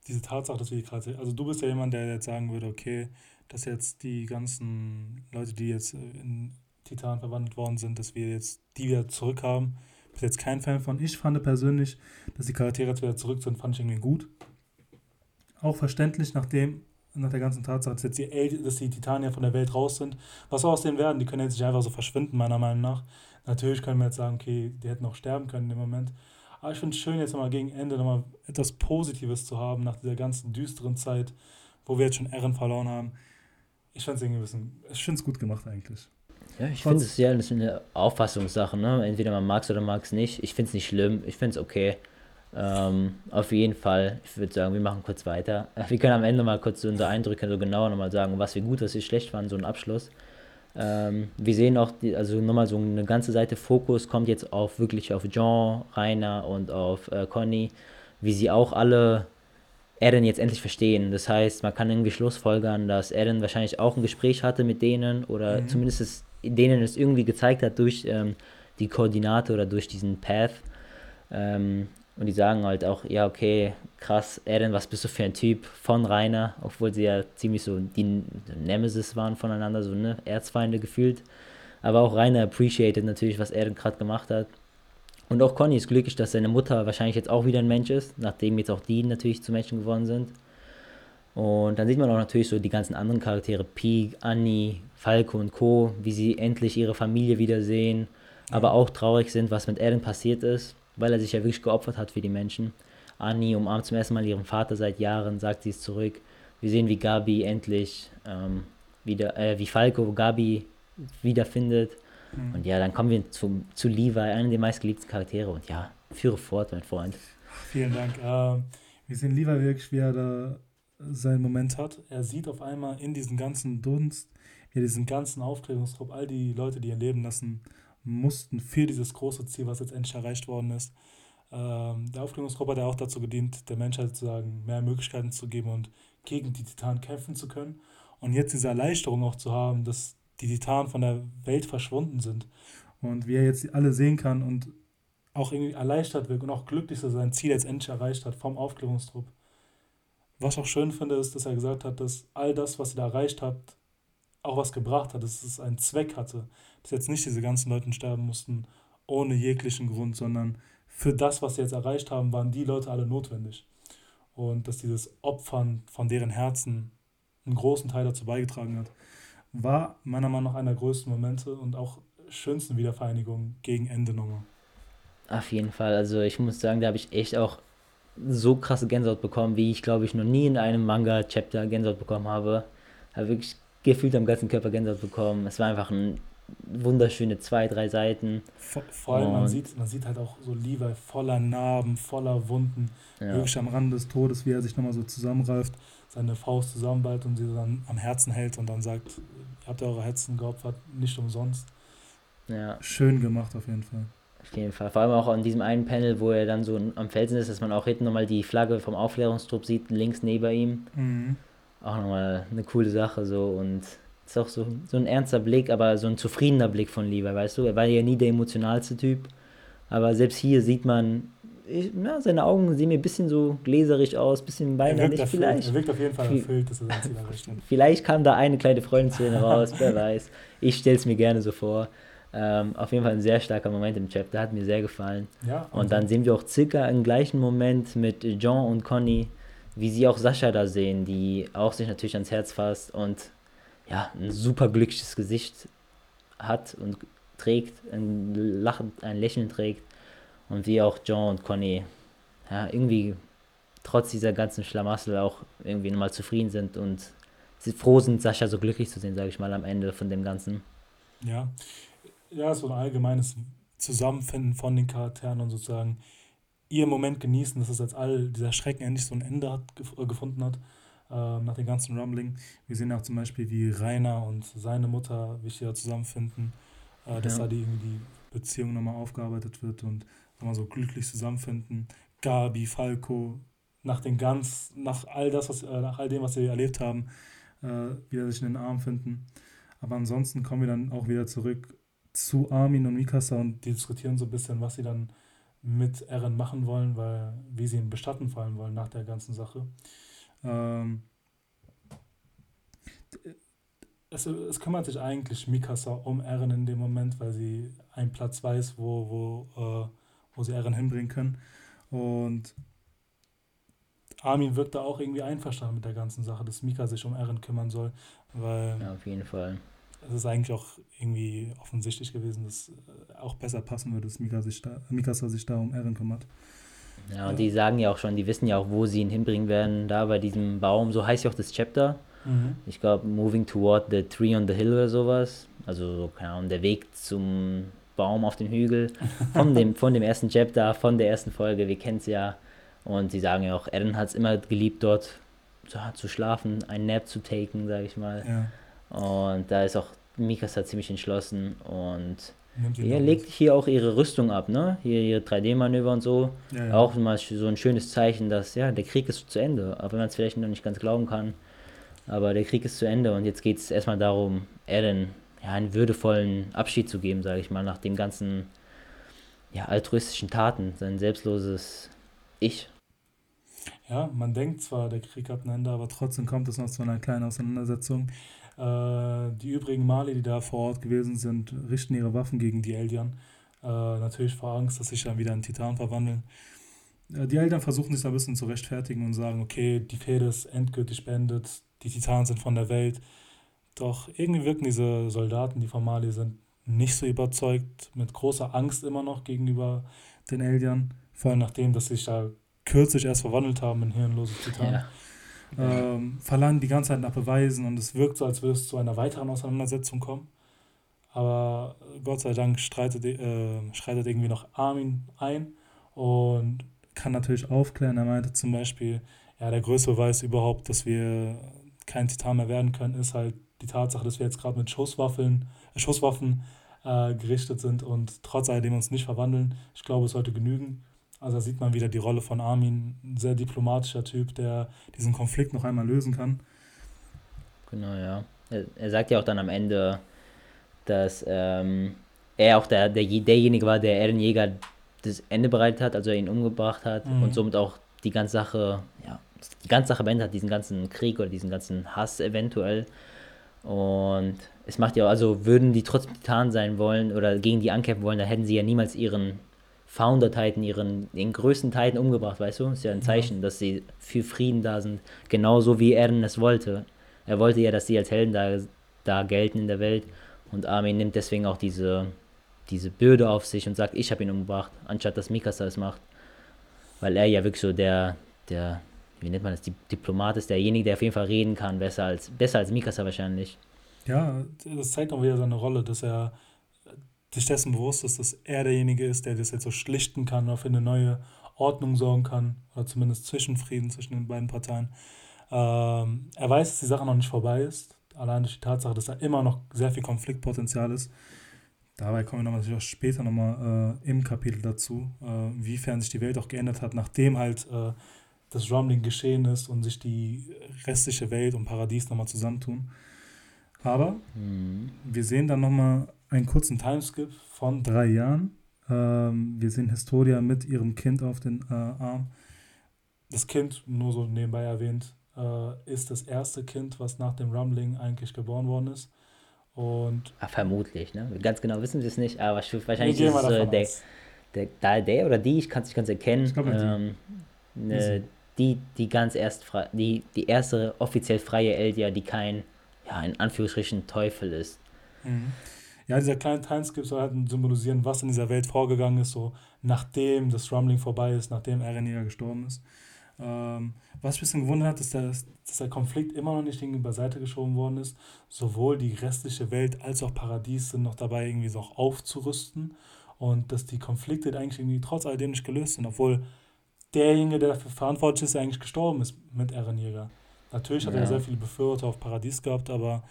diese Tatsache, dass wir gerade, also du bist ja jemand, der jetzt sagen würde, okay, dass jetzt die ganzen Leute, die jetzt in Titan verwandelt worden sind, dass wir jetzt die wieder zurückhaben. Bin jetzt kein Fan von. Ich fand persönlich, dass die Charaktere jetzt wieder zurück sind, fand ich irgendwie gut. Auch verständlich, nachdem, nach der ganzen Tatsache, dass jetzt die, El dass die Titanier von der Welt raus sind. Was soll aus denen werden? Die können jetzt nicht einfach so verschwinden, meiner Meinung nach. Natürlich können wir jetzt sagen, okay, die hätten auch sterben können dem Moment. Aber ich finde es schön, jetzt nochmal gegen Ende nochmal etwas Positives zu haben, nach dieser ganzen düsteren Zeit, wo wir jetzt schon Ehren verloren haben. Ich fand es irgendwie ein bisschen, ich finde es gut gemacht eigentlich. Ja, ich finde es ja das eine Auffassungssache, ne? Entweder man mag es oder mag es nicht. Ich finde es nicht schlimm, ich finde es okay. Ähm, auf jeden Fall, ich würde sagen, wir machen kurz weiter. Wir können am Ende mal kurz unsere Eindrücke so genauer nochmal sagen, was wir gut, was wir schlecht fanden, so ein Abschluss. Ähm, wir sehen auch, die, also nochmal so eine ganze Seite Fokus kommt jetzt auf wirklich auf Jean, Rainer und auf äh, Conny, wie sie auch alle Eren jetzt endlich verstehen. Das heißt, man kann irgendwie schlussfolgern, dass Eren wahrscheinlich auch ein Gespräch hatte mit denen oder mhm. zumindest es, denen es irgendwie gezeigt hat durch ähm, die Koordinate oder durch diesen Path. Ähm, und die sagen halt auch, ja, okay, krass, Eren, was bist du für ein Typ von Rainer, obwohl sie ja ziemlich so die Nemesis waren voneinander, so ne, Erzfeinde gefühlt. Aber auch Rainer appreciated natürlich, was Eren gerade gemacht hat. Und auch Conny ist glücklich, dass seine Mutter wahrscheinlich jetzt auch wieder ein Mensch ist, nachdem jetzt auch die natürlich zu Menschen geworden sind. Und dann sieht man auch natürlich so die ganzen anderen Charaktere, Pig, Annie, Falco und Co., wie sie endlich ihre Familie wiedersehen, aber auch traurig sind, was mit Eren passiert ist weil er sich ja wirklich geopfert hat für die Menschen. Annie umarmt zum ersten Mal ihren Vater seit Jahren, sagt sie es zurück. Wir sehen, wie Gabi endlich ähm, wieder, äh, wie Falco Gabi wiederfindet. Mhm. Und ja, dann kommen wir zu, zu Levi, einer der meistgeliebten Charaktere. Und ja, führe fort, mein Freund. Vielen Dank. Äh, wir sehen Levi wirklich, wie er da seinen Moment hat. Er sieht auf einmal in diesen ganzen Dunst, in diesen ganzen Aufklärungstrupp, all die Leute, die ihr Leben lassen mussten für dieses große Ziel, was jetzt endlich erreicht worden ist. Ähm, der Aufklärungsgruppe hat ja auch dazu gedient, der Menschheit sozusagen mehr Möglichkeiten zu geben und gegen die Titanen kämpfen zu können. Und jetzt diese Erleichterung auch zu haben, dass die Titanen von der Welt verschwunden sind. Und wie er jetzt alle sehen kann und auch irgendwie erleichtert wird und auch glücklich, dass er sein Ziel jetzt endlich erreicht hat vom Aufklärungstrupp. Was ich auch schön finde, ist, dass er gesagt hat, dass all das, was ihr da erreicht habt, auch was gebracht hat, dass es einen Zweck hatte. Dass jetzt nicht diese ganzen Leute sterben mussten ohne jeglichen Grund, sondern für das, was sie jetzt erreicht haben, waren die Leute alle notwendig. Und dass dieses Opfern von deren Herzen einen großen Teil dazu beigetragen hat, war meiner Meinung nach einer der größten Momente und auch schönsten Wiedervereinigungen gegen Ende nochmal. Auf jeden Fall. Also ich muss sagen, da habe ich echt auch so krasse Gänsehaut bekommen, wie ich glaube ich noch nie in einem Manga-Chapter Gänsehaut bekommen habe. Habe wirklich gefühlt am ganzen Körper Gänsehaut bekommen. Es war einfach ein wunderschöne zwei, drei Seiten. Vor, vor allem, man sieht, man sieht halt auch so Levi voller Narben, voller Wunden, ja. wirklich am Rand des Todes, wie er sich nochmal so zusammenreift, seine Faust zusammenballt und sie dann am Herzen hält und dann sagt, ihr habt eure Herzen geopfert, nicht umsonst. Ja. Schön gemacht auf jeden Fall. Auf jeden Fall. Vor allem auch an diesem einen Panel, wo er dann so am Felsen ist, dass man auch hinten nochmal die Flagge vom Aufklärungstrupp sieht, links neben ihm. Mhm auch nochmal eine coole Sache so und ist auch so, so ein ernster Blick, aber so ein zufriedener Blick von Lieber, weißt du? Er war ja nie der emotionalste Typ, aber selbst hier sieht man, ich, na, seine Augen sehen mir ein bisschen so gläserig aus, ein bisschen weinerlich er vielleicht. Er wirkt auf jeden Fall erfüllt, dass er sein Ziel erreicht hat. Vielleicht kam da eine kleine Freundeszene raus, wer weiß. Ich stelle es mir gerne so vor. Ähm, auf jeden Fall ein sehr starker Moment im Chapter, hat mir sehr gefallen. Ja, und dann sehen wir auch circa im gleichen Moment mit Jean und Conny, wie sie auch Sascha da sehen, die auch sich natürlich ans Herz fasst und ja, ein super glückliches Gesicht hat und trägt, ein, Lachen, ein Lächeln trägt. Und wie auch John und Conny ja, irgendwie trotz dieser ganzen Schlamassel auch irgendwie mal zufrieden sind und froh sind, Sascha so glücklich zu sehen, sage ich mal, am Ende von dem Ganzen. Ja, ja, so ein allgemeines Zusammenfinden von den Charakteren und sozusagen ihr Moment genießen, dass es jetzt all dieser Schrecken endlich so ein Ende hat, äh, gefunden hat, äh, nach dem ganzen Rumbling. Wir sehen auch zum Beispiel, wie Rainer und seine Mutter wieder zusammenfinden, äh, dass ja. da die, die Beziehung nochmal aufgearbeitet wird und nochmal so glücklich zusammenfinden. Gabi, Falco, nach den ganz, nach all das, was, äh, nach all dem, was wir erlebt haben, äh, wieder sich in den Arm finden. Aber ansonsten kommen wir dann auch wieder zurück zu Armin und Mikasa und die diskutieren so ein bisschen, was sie dann mit Eren machen wollen, weil wie sie ihn bestatten fallen wollen nach der ganzen Sache. Ähm, es, es kümmert sich eigentlich Mikasa um Eren in dem Moment, weil sie einen Platz weiß, wo, wo, äh, wo sie Eren hinbringen können. Und Armin wirkt da auch irgendwie einverstanden mit der ganzen Sache, dass Mika sich um Eren kümmern soll, weil. Ja, auf jeden Fall. Es ist eigentlich auch irgendwie offensichtlich gewesen, dass äh, auch besser passen würde, dass Mika sich da, Mikasa sich da um Eren kümmert. Ja, und ja. die sagen ja auch schon, die wissen ja auch, wo sie ihn hinbringen werden, da bei diesem Baum, so heißt ja auch das Chapter. Mhm. Ich glaube, Moving Toward the Tree on the Hill oder sowas. Also, so, keine Ahnung, der Weg zum Baum auf dem Hügel. Von dem, von dem ersten Chapter, von der ersten Folge, wir kennen es ja. Und sie sagen ja auch, Eren hat es immer geliebt, dort zu, zu schlafen, einen Nap zu taken, sage ich mal. Ja. Und da ist auch Mikasa ziemlich entschlossen und ihr legt hier auch ihre Rüstung ab, ne? Hier ihre 3D-Manöver und so. Ja, ja. Auch mal so ein schönes Zeichen, dass ja, der Krieg ist zu Ende, auch wenn man es vielleicht noch nicht ganz glauben kann. Aber der Krieg ist zu Ende und jetzt geht es erstmal darum, Eren ja, einen würdevollen Abschied zu geben, sage ich mal, nach den ganzen ja, altruistischen Taten, sein selbstloses Ich. Ja, man denkt zwar, der Krieg hat ein Ende, aber trotzdem kommt es noch zu einer kleinen Auseinandersetzung. Äh, die übrigen Mali, die da vor Ort gewesen sind, richten ihre Waffen gegen die Eldian. Äh, natürlich vor Angst, dass sich dann wieder in Titan verwandeln. Äh, die Eltern versuchen sich da ein bisschen zu rechtfertigen und sagen, okay, die Fehde ist endgültig beendet, die Titanen sind von der Welt. Doch irgendwie wirken diese Soldaten, die von Mali sind, nicht so überzeugt, mit großer Angst immer noch gegenüber den Eldian. Vor allem nachdem, dass sie sich da kürzlich erst verwandelt haben in hirnloses Titan. Ja. Ähm, verlangen die ganze Zeit nach Beweisen und es wirkt so, als würde es zu einer weiteren Auseinandersetzung kommen. Aber Gott sei Dank streitet, äh, schreitet irgendwie noch Armin ein und kann natürlich aufklären. Er meinte zum Beispiel, ja, der größte Beweis überhaupt, dass wir kein Titan mehr werden können, ist halt die Tatsache, dass wir jetzt gerade mit Schusswaffen, äh, Schusswaffen äh, gerichtet sind und trotz alledem uns nicht verwandeln. Ich glaube, es sollte genügen. Also da sieht man wieder die Rolle von Armin, ein sehr diplomatischer Typ, der diesen Konflikt noch einmal lösen kann. Genau, ja. Er, er sagt ja auch dann am Ende, dass ähm, er auch der, der, derjenige war, der Ehrenjäger das Ende bereitet hat, also er ihn umgebracht hat mhm. und somit auch die ganze Sache, ja, die ganze Sache beendet hat, diesen ganzen Krieg oder diesen ganzen Hass eventuell. Und es macht ja, also würden die trotzdem Titan sein wollen oder gegen die ankämpfen wollen, dann hätten sie ja niemals ihren Founder-Titan, ihren den größten Titan umgebracht, weißt du? Ist ja ein Zeichen, ja. dass sie für Frieden da sind. Genauso wie Eren es wollte. Er wollte ja, dass sie als Helden da, da gelten in der Welt. Und Armin nimmt deswegen auch diese, diese Bürde auf sich und sagt, ich habe ihn umgebracht, anstatt dass Mikasa es macht. Weil er ja wirklich so der, der, wie nennt man das, die Diplomat ist, derjenige, der auf jeden Fall reden kann, besser als, besser als Mikasa wahrscheinlich. Ja, das zeigt auch wieder seine Rolle, dass er sich dessen bewusst ist, dass er derjenige ist, der das jetzt so schlichten kann oder für eine neue Ordnung sorgen kann, oder zumindest Zwischenfrieden zwischen den beiden Parteien. Ähm, er weiß, dass die Sache noch nicht vorbei ist, allein durch die Tatsache, dass da immer noch sehr viel Konfliktpotenzial ist. Dabei kommen wir natürlich auch später nochmal äh, im Kapitel dazu, äh, inwiefern sich die Welt auch geändert hat, nachdem halt äh, das Rumbling geschehen ist und sich die restliche Welt und Paradies nochmal zusammentun. Aber mhm. wir sehen dann nochmal einen kurzen Timeskip von drei Jahren. Ähm, wir sehen Historia mit ihrem Kind auf den äh, Arm. Das Kind, nur so nebenbei erwähnt, äh, ist das erste Kind, was nach dem Rumbling eigentlich geboren worden ist. Und Ach, vermutlich, ne? Ganz genau wissen wir es nicht, aber wahrscheinlich ist es äh, der, der, der, der oder die, ich kann es nicht ganz erkennen, ich glaub, ähm, ne, die, die ganz erst die, die erste offiziell freie Eldia, die kein, ja, in Anführungsstrichen Teufel ist. Mhm. Ja, dieser kleine Timeskip soll halt symbolisieren, was in dieser Welt vorgegangen ist, so nachdem das Rumbling vorbei ist, nachdem Eren ja gestorben ist. Ähm, was mich ein bisschen gewundert hat, ist, dass, dass der Konflikt immer noch nicht irgendwie beiseite geschoben worden ist. Sowohl die restliche Welt als auch Paradies sind noch dabei, irgendwie so auch aufzurüsten. Und dass die Konflikte eigentlich irgendwie trotz alledem nicht gelöst sind, obwohl derjenige, der dafür verantwortlich ist, eigentlich gestorben ist mit Eren Jäger. Natürlich hat ja. er sehr viele Befürworter auf Paradies gehabt, aber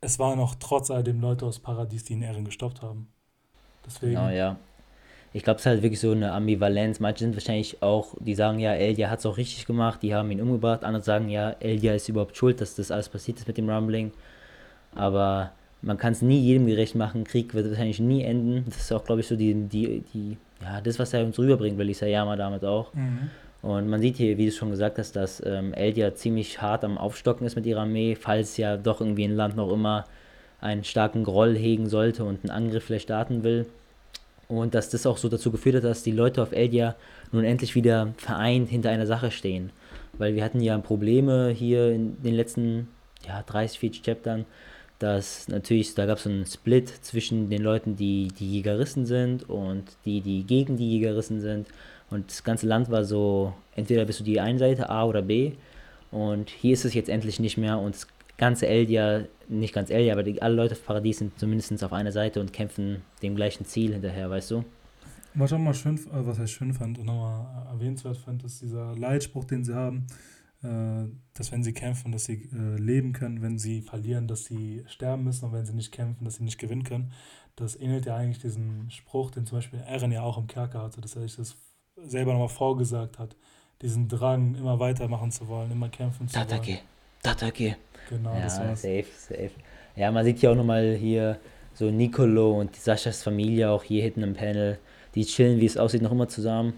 es waren noch trotz alledem Leute aus Paradies, die ihn Eren gestoppt haben. Deswegen. Genau, ja. Ich glaube, es ist halt wirklich so eine Ambivalenz. Manche sind wahrscheinlich auch, die sagen, ja, Elia hat es auch richtig gemacht, die haben ihn umgebracht. Andere sagen, ja, Elia ist überhaupt schuld, dass das alles passiert ist mit dem Rumbling. Aber man kann es nie jedem gerecht machen. Krieg wird wahrscheinlich nie enden. Das ist auch, glaube ich, so die, die, die, ja, das, was er uns rüberbringt, will ich Sayama damit auch. Mhm. Und man sieht hier, wie du schon gesagt hast, dass ähm, Eldia ziemlich hart am Aufstocken ist mit ihrer Armee, falls ja doch irgendwie ein Land noch immer einen starken Groll hegen sollte und einen Angriff vielleicht starten will. Und dass das auch so dazu geführt hat, dass die Leute auf Eldia nun endlich wieder vereint hinter einer Sache stehen. Weil wir hatten ja Probleme hier in den letzten ja, 30, 40 Chaptern, dass natürlich, da gab es so einen Split zwischen den Leuten, die die Jägeristen sind und die, die gegen die Jägeristen sind. Und das ganze Land war so, entweder bist du die eine Seite, A oder B. Und hier ist es jetzt endlich nicht mehr. Und das ganze Eldia, nicht ganz Eldia, aber die, alle Leute auf Paradies sind zumindest auf einer Seite und kämpfen dem gleichen Ziel hinterher, weißt du? Was ich auch mal schön, äh, was ich schön fand und nochmal erwähnenswert fand, ist dieser Leitspruch, den sie haben, äh, dass wenn sie kämpfen, dass sie äh, leben können, wenn sie verlieren, dass sie sterben müssen und wenn sie nicht kämpfen, dass sie nicht gewinnen können. Das ähnelt ja eigentlich diesen Spruch, den zum Beispiel Eren ja auch im Kerker hatte, dass er sich das selber nochmal vorgesagt hat, diesen Drang, immer weitermachen zu wollen, immer kämpfen zu Tatake. wollen. Tatake. Genau, ja, das war's. Safe, safe. Ja, man sieht ja auch nochmal hier so Nicolo und Saschas Familie auch hier hinten im Panel. Die chillen, wie es aussieht, noch immer zusammen.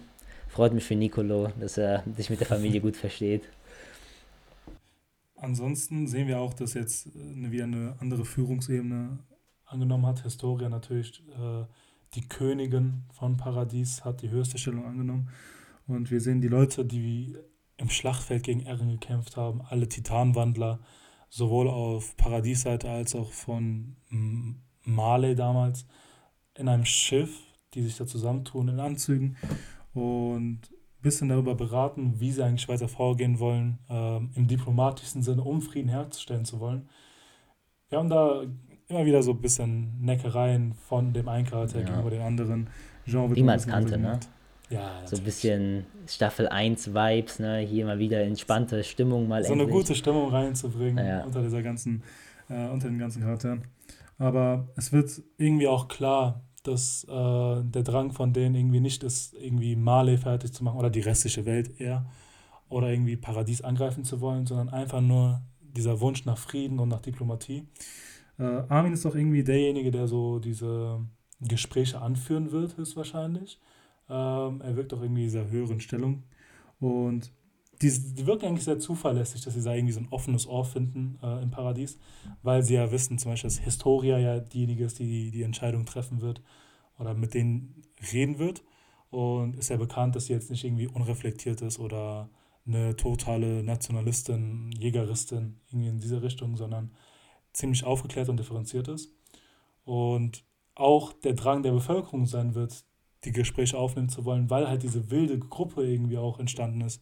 Freut mich für Nicolo, dass er sich mit der Familie gut versteht. Ansonsten sehen wir auch, dass jetzt eine, wieder eine andere Führungsebene angenommen hat. Historia natürlich äh, die Königin von Paradies hat die höchste Stellung angenommen. Und wir sehen die Leute, die im Schlachtfeld gegen Eren gekämpft haben, alle Titanwandler, sowohl auf Paradiesseite als auch von Marley damals, in einem Schiff, die sich da zusammentun in Anzügen und ein bisschen darüber beraten, wie sie eigentlich weiter vorgehen wollen, äh, im diplomatischen Sinne, um Frieden herzustellen zu wollen. Wir haben da immer wieder so ein bisschen Neckereien von dem einen Charakter ja. gegenüber den anderen. Jean Wie man es kannte, ne? Ja, so ein bisschen Staffel 1 Vibes, ne? Hier mal wieder entspannte Stimmung mal So endlich. eine gute Stimmung reinzubringen ja. unter dieser ganzen, äh, unter den ganzen Charakteren. Aber es wird irgendwie auch klar, dass äh, der Drang von denen irgendwie nicht ist, irgendwie Male fertig zu machen oder die restliche Welt eher oder irgendwie Paradies angreifen zu wollen, sondern einfach nur dieser Wunsch nach Frieden und nach Diplomatie. Äh, Armin ist doch irgendwie derjenige, der so diese Gespräche anführen wird, höchstwahrscheinlich. Ähm, er wirkt doch irgendwie in dieser höheren Stellung. Und die, die wirken eigentlich sehr zuverlässig, dass sie da irgendwie so ein offenes Ohr finden äh, im Paradies, weil sie ja wissen, zum Beispiel, dass Historia ja diejenige ist, die die Entscheidung treffen wird oder mit denen reden wird. Und ist ja bekannt, dass sie jetzt nicht irgendwie unreflektiert ist oder eine totale Nationalistin, Jägeristin, irgendwie in diese Richtung, sondern ziemlich aufgeklärt und differenziert ist. Und auch der Drang der Bevölkerung sein wird, die Gespräche aufnehmen zu wollen, weil halt diese wilde Gruppe irgendwie auch entstanden ist.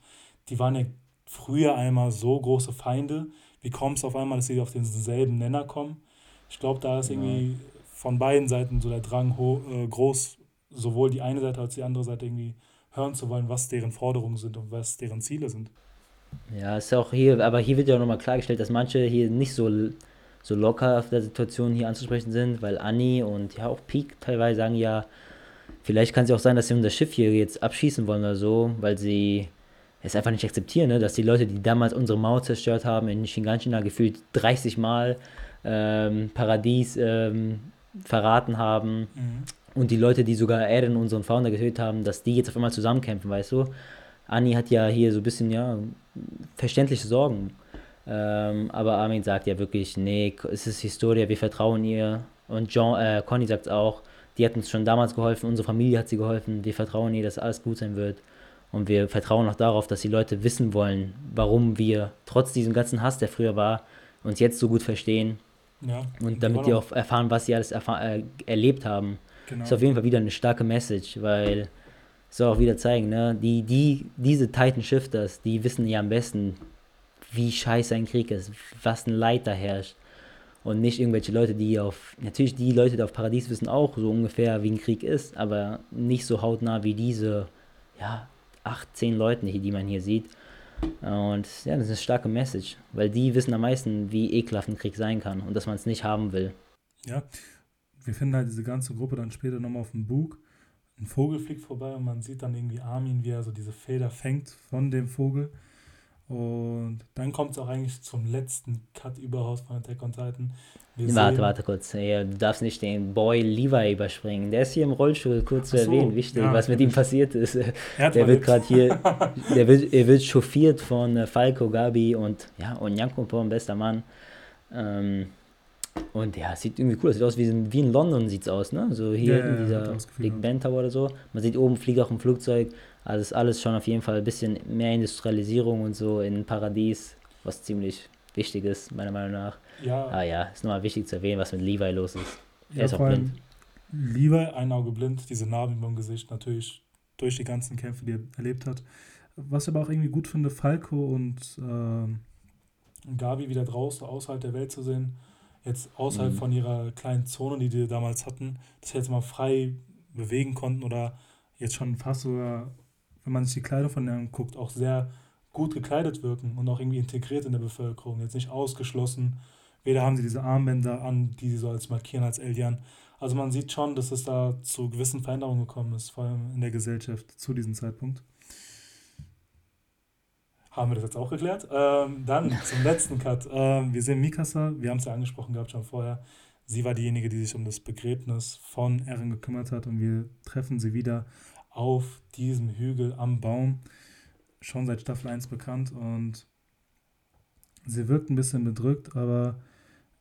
Die waren ja früher einmal so große Feinde. Wie kommt es auf einmal, dass sie auf denselben Nenner kommen? Ich glaube, da ist irgendwie von beiden Seiten so der Drang äh, groß, sowohl die eine Seite als die andere Seite irgendwie hören zu wollen, was deren Forderungen sind und was deren Ziele sind. Ja, ist auch hier, aber hier wird ja auch nochmal klargestellt, dass manche hier nicht so so locker auf der Situation hier anzusprechen sind, weil Annie und ja auch Peak teilweise sagen ja, vielleicht kann es ja auch sein, dass sie unser Schiff hier jetzt abschießen wollen oder so, weil sie es einfach nicht akzeptieren, ne? dass die Leute, die damals unsere Mauer zerstört haben, in Shinganshina gefühlt 30 Mal ähm, Paradies ähm, verraten haben mhm. und die Leute, die sogar Eren, unseren Founder, getötet haben, dass die jetzt auf einmal zusammenkämpfen, weißt du? Annie hat ja hier so ein bisschen, ja, verständliche Sorgen. Ähm, aber Armin sagt ja wirklich, nee, es ist Historia, wir vertrauen ihr. Und John, äh, Conny sagt es auch, die hat uns schon damals geholfen, unsere Familie hat sie geholfen, wir vertrauen ihr, dass alles gut sein wird. Und wir vertrauen auch darauf, dass die Leute wissen wollen, warum wir trotz diesem ganzen Hass, der früher war, uns jetzt so gut verstehen. Ja, und damit die auch erfahren, was sie alles äh, erlebt haben. Genau. Ist auf jeden Fall wieder eine starke Message, weil soll auch wieder zeigen, ne? Die, die, diese Titan Shifters, die wissen ja am besten, wie scheiße ein Krieg ist, was ein Leid da herrscht. Und nicht irgendwelche Leute, die auf, natürlich die Leute, die auf Paradies wissen auch so ungefähr, wie ein Krieg ist, aber nicht so hautnah wie diese, ja, acht, zehn Leute, die man hier sieht. Und ja, das ist eine starke Message, weil die wissen am meisten, wie ekelhaft ein Krieg sein kann und dass man es nicht haben will. Ja, wir finden halt diese ganze Gruppe dann später nochmal auf dem Bug ein Vogel fliegt vorbei und man sieht dann irgendwie Armin, wie er so diese Feder fängt von dem Vogel. Und dann kommt es auch eigentlich zum letzten Cut überhaupt von Attack on Titan. Wir warte, warte kurz. Ja, du darfst nicht den Boy Levi überspringen. Der ist hier im Rollstuhl, kurz zu so, erwähnen. Wichtig, ja, was mit ihm passiert ist. Der wird gerade hier, der wird, er wird chauffiert von äh, Falco, Gabi und ja, und Janko bester Mann. Ähm, und ja, sieht irgendwie cool aus. Sieht aus wie, in, wie in London sieht es aus, ne? So hier ja, in dieser Big Ben Tower oder so. Man sieht oben fliegt auch ein Flugzeug. Also ist alles schon auf jeden Fall ein bisschen mehr Industrialisierung und so in Paradies, was ziemlich wichtig ist, meiner Meinung nach. Ja. Ah ja, ist nochmal wichtig zu erwähnen, was mit Levi los ist. Er ja, ist auch blind. Levi, ein Auge blind, diese Narben im Gesicht, natürlich durch die ganzen Kämpfe, die er erlebt hat. Was ich aber auch irgendwie gut finde, Falco und äh, Gabi wieder draußen, außerhalb der Welt zu sehen jetzt außerhalb mhm. von ihrer kleinen Zone, die die damals hatten, dass sie jetzt mal frei bewegen konnten oder jetzt schon fast sogar, wenn man sich die Kleidung von denen anguckt, auch sehr gut gekleidet wirken und auch irgendwie integriert in der Bevölkerung, jetzt nicht ausgeschlossen. Weder haben sie diese Armbänder an, die sie so als markieren als Eldian. Also man sieht schon, dass es da zu gewissen Veränderungen gekommen ist, vor allem in der Gesellschaft zu diesem Zeitpunkt haben wir das jetzt auch geklärt. Ähm, dann zum letzten Cut. Ähm, wir sehen Mikasa, wir haben es ja angesprochen gehabt schon vorher. Sie war diejenige, die sich um das Begräbnis von Eren gekümmert hat und wir treffen sie wieder auf diesem Hügel am Baum. Schon seit Staffel 1 bekannt und sie wirkt ein bisschen bedrückt, aber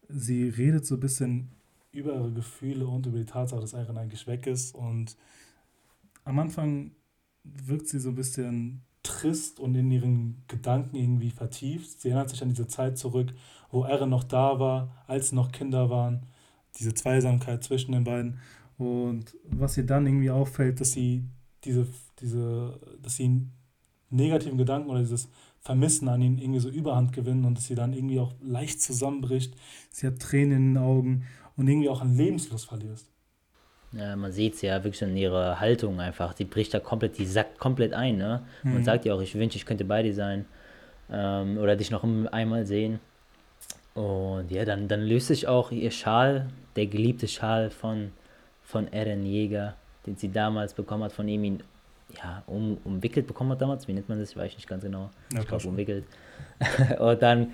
sie redet so ein bisschen über ihre Gefühle und über die Tatsache, dass Eren eigentlich weg ist und am Anfang wirkt sie so ein bisschen trist und in ihren Gedanken irgendwie vertieft. Sie erinnert sich an diese Zeit zurück, wo Eren noch da war, als sie noch Kinder waren. Diese Zweisamkeit zwischen den beiden. Und was ihr dann irgendwie auffällt, dass sie diese, diese, dass sie negativen Gedanken oder dieses Vermissen an ihnen irgendwie so Überhand gewinnen und dass sie dann irgendwie auch leicht zusammenbricht. Sie hat Tränen in den Augen und irgendwie auch an Lebenslust verliert. Ja, man sieht es ja wirklich in ihrer Haltung einfach. Die bricht da komplett, die sackt komplett ein. Ne? Mhm. Man sagt ja auch, ich wünsche, ich könnte bei dir sein. Ähm, oder dich noch einmal sehen. Und ja, dann, dann löst sich auch ihr Schal, der geliebte Schal von, von Eren Jäger, den sie damals bekommen hat, von ihm, ja, um, umwickelt bekommen hat damals. Wie nennt man das? Ich weiß nicht ganz genau. Ja, ich glaube, umwickelt. und dann,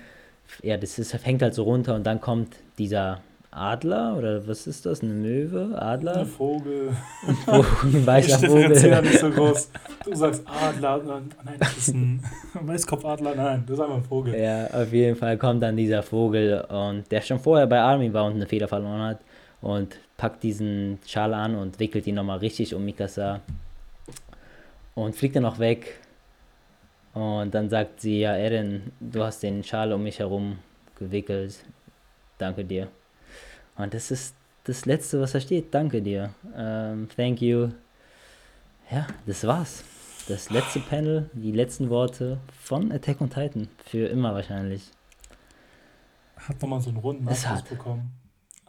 ja, das ist, hängt halt so runter und dann kommt dieser Adler oder was ist das? Eine Möwe? Adler? Ein Vogel. Ein, Vogel, ein weißer ich Vogel. Ja nicht so groß. Du sagst Adler, nein, das ist ein Weißkopfadler, nein, das ist einfach ein Vogel. Ja, auf jeden Fall kommt dann dieser Vogel und der schon vorher bei Armin war und eine Feder verloren hat und packt diesen Schal an und wickelt ihn nochmal richtig um Mikasa und fliegt dann auch weg. Und dann sagt sie, ja, Eren, du hast den Schal um mich herum gewickelt. Danke dir. Und das ist das Letzte, was da steht. Danke dir. Ähm, thank you. Ja, das war's. Das letzte Panel, die letzten Worte von Attack on Titan. Für immer wahrscheinlich. Hat nochmal so einen runden Abschluss bekommen.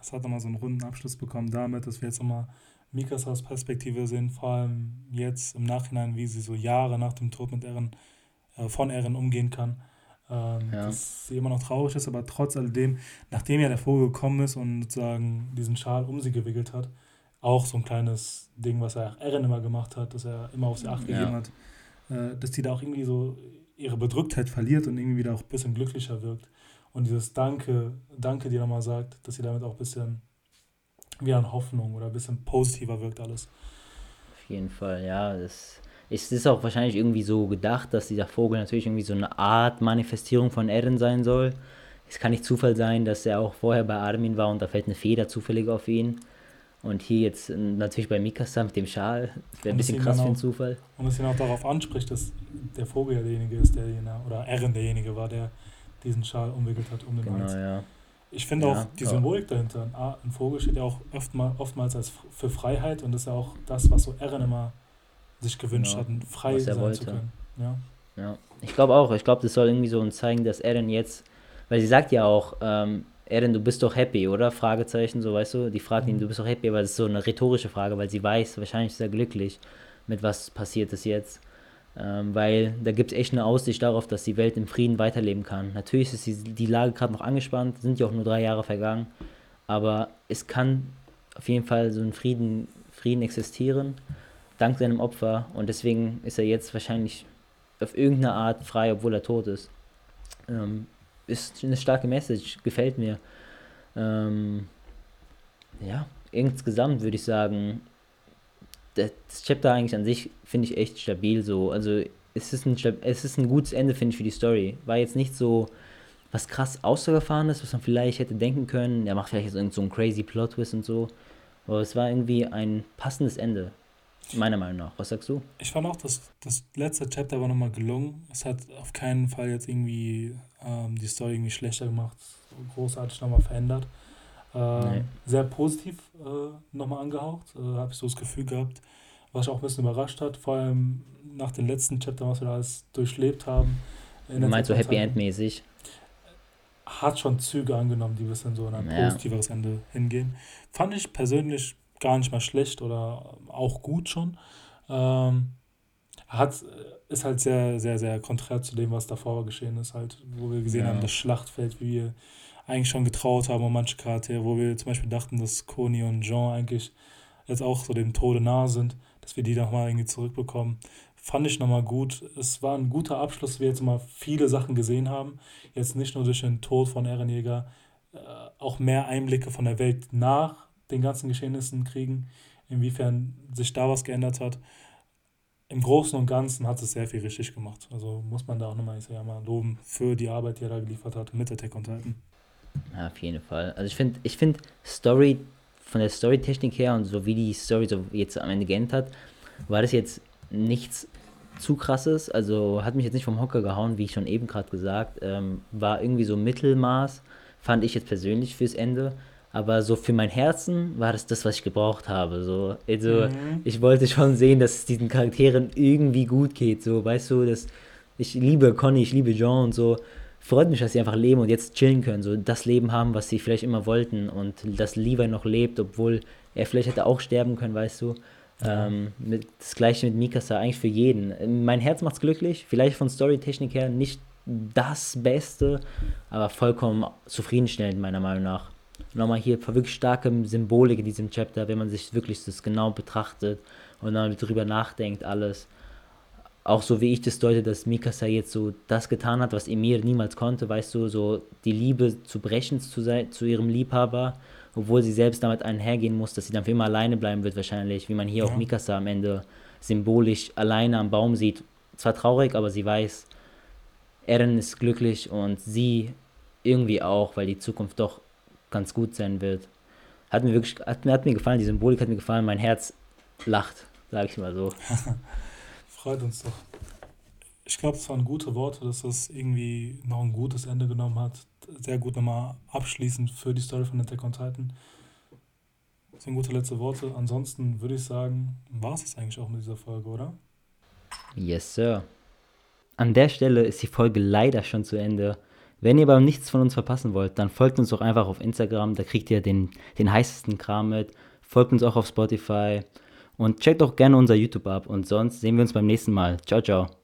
Es hat nochmal so einen runden Abschluss bekommen damit, dass wir jetzt nochmal Mikasas Perspektive sehen, vor allem jetzt im Nachhinein, wie sie so Jahre nach dem Tod mit Eren, äh, von Eren umgehen kann. Ähm, ja. Dass sie immer noch traurig ist, aber trotz alledem, nachdem ja der Vogel gekommen ist und sozusagen diesen Schal um sie gewickelt hat, auch so ein kleines Ding, was er Erin immer gemacht hat, dass er immer auf sie Acht gegeben ja. hat, äh, dass die da auch irgendwie so ihre Bedrücktheit verliert und irgendwie wieder auch ein bisschen glücklicher wirkt. Und dieses Danke, Danke, die nochmal sagt, dass sie damit auch ein bisschen wieder an Hoffnung oder ein bisschen positiver wirkt alles. Auf jeden Fall, ja. Das es ist auch wahrscheinlich irgendwie so gedacht, dass dieser Vogel natürlich irgendwie so eine Art Manifestierung von Eren sein soll. Es kann nicht Zufall sein, dass er auch vorher bei Armin war und da fällt eine Feder zufällig auf ihn. Und hier jetzt natürlich bei Mikasa mit dem Schal. Das wäre ein bisschen krass für einen Zufall. Und es ihn auch darauf anspricht, dass der Vogel ja derjenige ist, der oder Eren derjenige war, der diesen Schal umwickelt hat um den genau, Hals. Ja. Ich finde ja, auch die Symbolik ja. dahinter. Ein, ein Vogel steht ja auch oftmals, oftmals als für Freiheit und das ist ja auch das, was so Eren immer sich gewünscht hat, frei sein wollte. zu können. Ja. ja. Ich glaube auch. Ich glaube, das soll irgendwie so zeigen, dass Eren jetzt, weil sie sagt ja auch, ähm, Eren, du bist doch happy, oder? Fragezeichen, so weißt du. Die fragt ihn, mhm. du bist doch happy, aber das ist so eine rhetorische Frage, weil sie weiß, wahrscheinlich ist er glücklich mit was passiert ist jetzt. Ähm, weil da gibt es echt eine Aussicht darauf, dass die Welt im Frieden weiterleben kann. Natürlich ist die, die Lage gerade noch angespannt, sind ja auch nur drei Jahre vergangen, aber es kann auf jeden Fall so ein Frieden, Frieden existieren, dank seinem Opfer und deswegen ist er jetzt wahrscheinlich auf irgendeine Art frei, obwohl er tot ist. Ähm, ist eine starke Message, gefällt mir. Ähm, ja, insgesamt würde ich sagen, das Chapter eigentlich an sich finde ich echt stabil so. Also es ist ein, es ist ein gutes Ende, finde ich, für die Story. War jetzt nicht so was krass ausgefahrenes, was man vielleicht hätte denken können. Er macht vielleicht jetzt irgend so einen crazy Plot-Twist und so. Aber es war irgendwie ein passendes Ende. Meiner Meinung nach. Was sagst du? Ich fand auch, dass das letzte Chapter war nochmal gelungen. Es hat auf keinen Fall jetzt irgendwie ähm, die Story irgendwie schlechter gemacht, großartig nochmal verändert. Ähm, nee. Sehr positiv äh, nochmal angehaucht, äh, habe ich so das Gefühl gehabt, was auch ein bisschen überrascht hat, vor allem nach dem letzten Chapter, was wir da alles durchlebt haben. Du meinst so Happy End mäßig? Hat schon Züge angenommen, die ein bisschen so in ein ja. positiveres Ende hingehen. Fand ich persönlich gar nicht mal schlecht oder auch gut schon. Ähm, hat, ist halt sehr, sehr, sehr konträr zu dem, was davor geschehen ist, halt, wo wir gesehen ja. haben, das Schlachtfeld, wie wir eigentlich schon getraut haben um manche Charaktere, wo wir zum Beispiel dachten, dass Koni und Jean eigentlich jetzt auch so dem Tode nahe sind, dass wir die nochmal irgendwie zurückbekommen. Fand ich nochmal gut. Es war ein guter Abschluss, dass wir jetzt mal viele Sachen gesehen haben. Jetzt nicht nur durch den Tod von Ehrenjäger, äh, auch mehr Einblicke von der Welt nach den ganzen Geschehnissen kriegen, inwiefern sich da was geändert hat. Im Großen und Ganzen hat es sehr viel richtig gemacht. Also muss man da auch nochmal, ich sag ja mal, loben für die Arbeit, die er da geliefert hat mit Attack on Titan. Ja, auf jeden Fall. Also ich finde, ich finde Story, von der Storytechnik her und so wie die Story so jetzt am Ende geendet hat, war das jetzt nichts zu krasses. Also hat mich jetzt nicht vom Hocker gehauen, wie ich schon eben gerade gesagt. Ähm, war irgendwie so Mittelmaß, fand ich jetzt persönlich fürs Ende. Aber so für mein Herzen war das das, was ich gebraucht habe. So, also mhm. ich wollte schon sehen, dass es diesen Charakteren irgendwie gut geht. So, weißt du, dass ich liebe Conny, ich liebe Jean und so freut mich, dass sie einfach leben und jetzt chillen können, so das Leben haben, was sie vielleicht immer wollten und dass Levi noch lebt, obwohl er vielleicht hätte auch sterben können, weißt du. Ähm, mit, das gleiche mit Mikasa, eigentlich für jeden. Mein Herz macht's glücklich, vielleicht von Storytechnik her nicht das Beste, aber vollkommen zufriedenstellend, meiner Meinung nach. Nochmal hier wirklich starke Symbolik in diesem Chapter, wenn man sich wirklich das genau betrachtet und dann drüber nachdenkt, alles auch so wie ich das deute, dass Mikasa jetzt so das getan hat, was Emir niemals konnte, weißt du, so die Liebe zu brechen zu, sein, zu ihrem Liebhaber, obwohl sie selbst damit einhergehen muss, dass sie dann für immer alleine bleiben wird wahrscheinlich, wie man hier ja. auch Mikasa am Ende symbolisch alleine am Baum sieht. Zwar traurig, aber sie weiß, Eren ist glücklich und sie irgendwie auch, weil die Zukunft doch ganz gut sein wird. Hat mir wirklich, hat, hat mir gefallen, die Symbolik hat mir gefallen, mein Herz lacht, sag ich mal so. Freut uns doch. Ich glaube, es waren gute Worte, dass das irgendwie noch ein gutes Ende genommen hat. Sehr gut nochmal abschließend für die Story von Attack on Titan. Das sind gute letzte Worte. Ansonsten würde ich sagen, war es das eigentlich auch mit dieser Folge, oder? Yes, Sir. An der Stelle ist die Folge leider schon zu Ende. Wenn ihr aber nichts von uns verpassen wollt, dann folgt uns doch einfach auf Instagram, da kriegt ihr den, den heißesten Kram mit. Folgt uns auch auf Spotify. Und checkt auch gerne unser YouTube ab. Und sonst sehen wir uns beim nächsten Mal. Ciao, ciao.